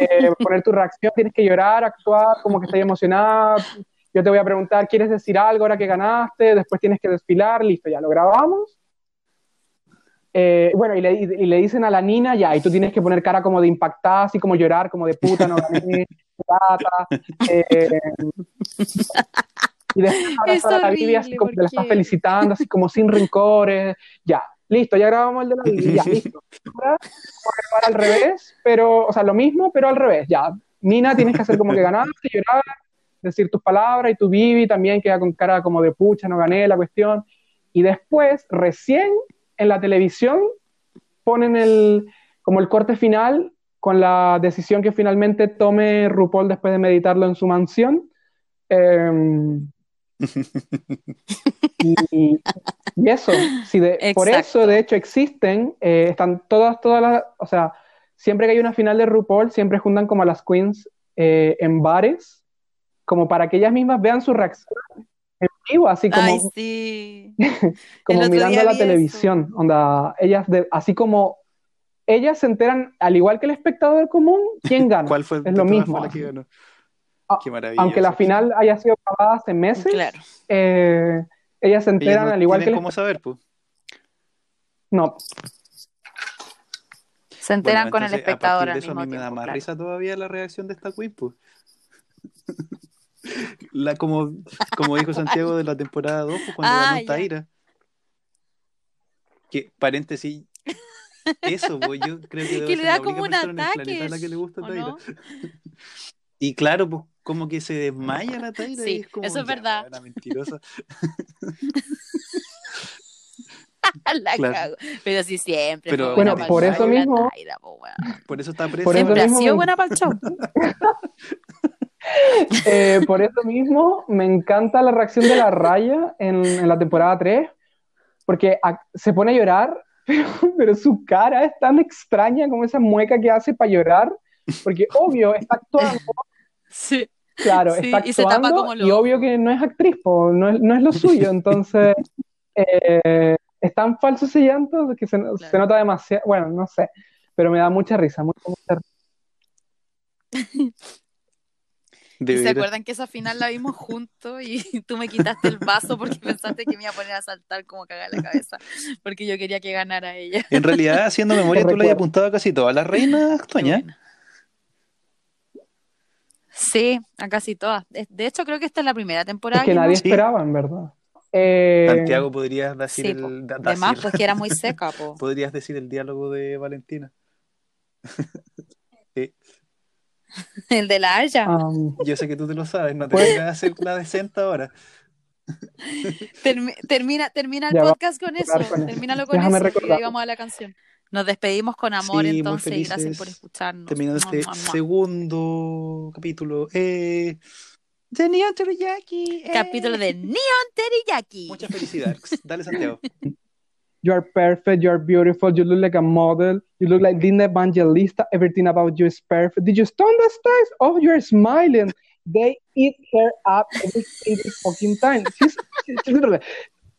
Speaker 1: eh, poner tu reacción, tienes que llorar, actuar como que estás emocionada. Yo te voy a preguntar, ¿quieres decir algo ahora que ganaste? Después tienes que desfilar, listo, ya lo grabamos. Eh, bueno, y le, y le dicen a la Nina, ya, y tú tienes que poner cara como de impactada, así como llorar, como de puta, no gané, plata. Eh, y después
Speaker 3: Es
Speaker 1: abrazar a la Bibi así como que la está
Speaker 3: porque-
Speaker 1: felicitando, así como sin rencores. Ya, listo, ya grabamos el de la Bibi, ya, listo. Ahora vamos a grabar al revés, pero, o sea, lo mismo, pero al revés, ya. Nina, tienes que hacer como que ganaste, llorar, decir tus palabras, y tu Bibi también queda con cara como de pucha, no gané la cuestión. Y después, recién en la televisión, ponen el, como el corte final con la decisión que finalmente tome RuPaul después de meditarlo en su mansión. Eh, y, y eso, sí, de- por eso de hecho existen, eh, están todas, todas las, o sea, siempre que hay una final de RuPaul, siempre juntan como a las queens eh, en bares, como para que ellas mismas vean su reacción en vivo, así como,
Speaker 3: Ay, sí.
Speaker 1: como mirando la
Speaker 3: vi
Speaker 1: televisión, onda, ellas de, así como ellas se enteran, al igual que el espectador común, quién gana.
Speaker 2: ¿Cuál fue
Speaker 1: Es lo
Speaker 2: todas
Speaker 1: mismo.
Speaker 2: fue la que ganó?
Speaker 1: Ah,
Speaker 2: Qué maravilla.
Speaker 1: Aunque la final haya sido grabada hace meses,
Speaker 3: Claro.
Speaker 1: eh, ellas se
Speaker 2: Ellas
Speaker 1: enteran,
Speaker 2: no
Speaker 1: al igual que
Speaker 2: cómo saber, pues.
Speaker 1: No,
Speaker 3: Se enteran
Speaker 2: Bueno,
Speaker 3: con el
Speaker 2: entonces, a
Speaker 3: espectador
Speaker 2: partir
Speaker 3: al
Speaker 2: de eso a
Speaker 3: mismo
Speaker 2: mí me da
Speaker 3: tiempo,
Speaker 2: más
Speaker 3: claro.
Speaker 2: risa todavía la reacción de esta queen, pues. La, como, como dijo Santiago de la temporada 2, pues, cuando
Speaker 3: Ah,
Speaker 2: ganó. Taira. Que, paréntesis, eso, pues, yo creo que
Speaker 3: Que le da como un
Speaker 2: persona en el
Speaker 3: ataque,
Speaker 2: planeta a la que le gusta
Speaker 3: ¿o
Speaker 2: Taira.
Speaker 3: no?
Speaker 2: Y claro, pues como que se desmaya la Taira.
Speaker 3: Sí,
Speaker 2: y es como,
Speaker 3: eso es verdad.
Speaker 2: weona, mentirosa.
Speaker 3: La
Speaker 2: Claro.
Speaker 3: cago. Pero sí, siempre.
Speaker 2: Pero- Bueno, por eso
Speaker 1: mismo-
Speaker 3: Taira, po, weón.
Speaker 2: Por eso está presa.
Speaker 1: Por eso
Speaker 3: Siempre ha
Speaker 1: mismo
Speaker 3: sido
Speaker 1: me-
Speaker 3: buena para el show.
Speaker 1: Eh, por eso mismo me encanta la reacción de la Raya en, en la temporada 3, porque a- se pone a llorar, pero, pero su cara es tan extraña como esa mueca que hace para llorar, porque obvio está actuando,
Speaker 3: Sí.
Speaker 1: claro,
Speaker 3: Sí,
Speaker 1: está
Speaker 3: y se tapa
Speaker 1: actuando y
Speaker 3: loco.
Speaker 1: obvio que no es actriz, po, no es, no es lo suyo, entonces eh, es tan falso ese llanto que se, nota demasiado, bueno, no sé, pero me da mucha risa, mucha, mucha risa.
Speaker 2: De
Speaker 3: ¿Y se acuerdan que esa final la vimos juntos y tú me quitaste el vaso porque pensaste que me iba a poner a saltar como cagar la cabeza? Porque yo quería que ganara ella.
Speaker 2: En realidad, haciendo memoria, tú le has
Speaker 1: recuerdo.
Speaker 2: apuntado a casi todas las reinas, Toña.
Speaker 3: Sí, a casi todas. De hecho, creo que esta es la primera temporada
Speaker 1: Es que nadie
Speaker 3: hemos-
Speaker 1: esperaba, en verdad. Eh,
Speaker 2: Santiago, podrías decir
Speaker 3: Sí,
Speaker 2: el.
Speaker 3: po.
Speaker 2: da-
Speaker 3: de más,
Speaker 2: decir-
Speaker 3: pues que era muy seca, po.
Speaker 2: Podrías decir el diálogo de Valentina. Sí,
Speaker 3: El de la Haya.
Speaker 1: um,
Speaker 2: yo sé que tú te lo sabes, no te
Speaker 1: Pues-
Speaker 2: vengas a hacer la decente ahora.
Speaker 3: Termi- termina, termina el
Speaker 1: Ya,
Speaker 3: podcast con eso.
Speaker 1: con eso.
Speaker 3: Termínalo con
Speaker 1: Déjame
Speaker 3: eso. Y ahí vamos a la canción. Nos despedimos con amor,
Speaker 2: Sí, muy
Speaker 3: entonces, y gracias por escucharnos.
Speaker 2: Terminando este
Speaker 3: mua, mua.
Speaker 2: segundo capítulo. Eh, de Neon Teriyaki. eh.
Speaker 3: Capítulo de Neon Teriyaki.
Speaker 2: Muchas felicidades. Dale, Santiago.
Speaker 1: You are perfect. You are beautiful. You look like a model. You look like Linda Evangelista. Everything about you is perfect. Did you stone the stars? Oh, you're smiling. They eat her up every single fucking time. She's, she's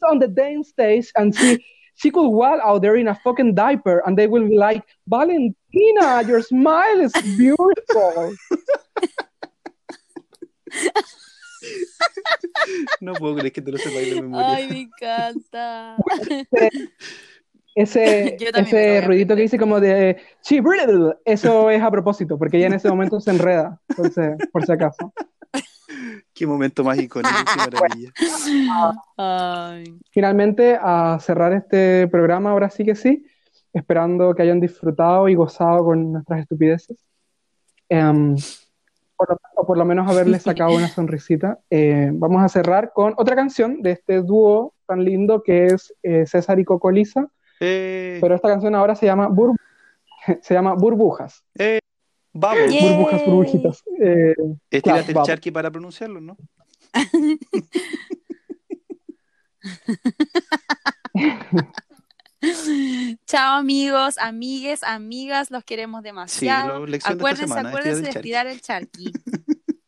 Speaker 1: on the dance stage and she she could walk out there in a fucking diaper and they will be like, Valentina, your smile is beautiful.
Speaker 2: No puedo creer que te lo sepáis de memoria.
Speaker 3: Ay, me encanta.
Speaker 1: Ese, ese ruidito que dice como de eso es a propósito, porque ella en ese momento se enreda. Entonces, por si acaso.
Speaker 2: Qué momento más icónico, qué maravilla.
Speaker 3: Ay.
Speaker 1: Finalmente, a cerrar este programa, ahora sí que sí, esperando que hayan disfrutado y gozado con nuestras estupideces. Em, por lo- o por lo menos haberles sacado una sonrisita. Eh, vamos a cerrar con otra canción de este dúo tan lindo que es eh, César y Cocolisa,
Speaker 2: Eh,
Speaker 1: pero esta canción ahora se llama, Bur- se llama Burbujas.
Speaker 2: Vamos.
Speaker 3: Yeah.
Speaker 1: Burbujas, burbujitas. Eh, Claro,
Speaker 2: el charqui para pronunciarlo, ¿no?
Speaker 3: Chao amigos, amigues, amigas, los queremos
Speaker 2: Sí,
Speaker 3: demasiado.
Speaker 2: lo- lección de
Speaker 3: acuérdense,
Speaker 2: semana,
Speaker 3: acuérdense de
Speaker 2: estirar
Speaker 3: estirar el charqui.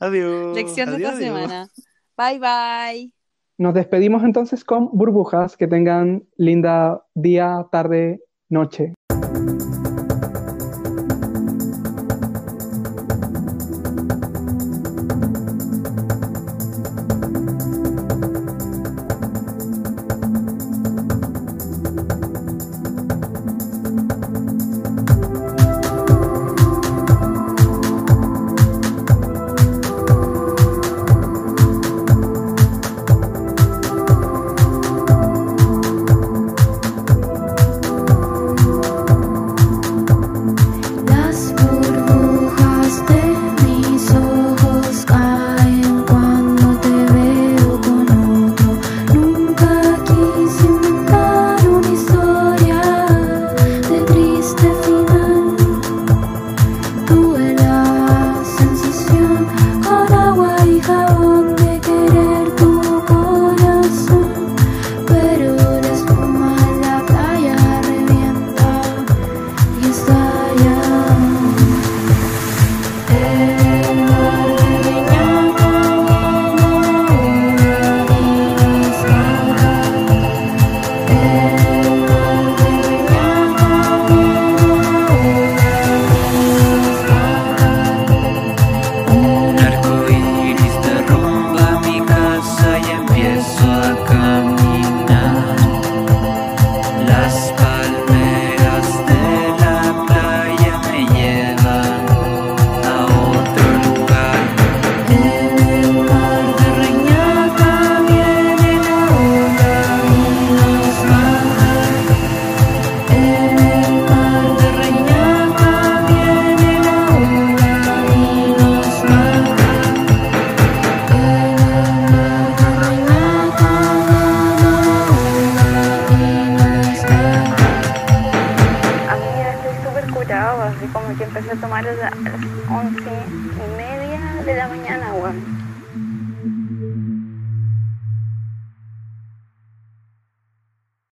Speaker 2: Adiós.
Speaker 3: Lección de
Speaker 2: Adiós,
Speaker 3: esta
Speaker 2: adiós.
Speaker 3: semana. Bye bye.
Speaker 1: nos despedimos entonces con burbujas. Que tengan linda día, tarde, noche.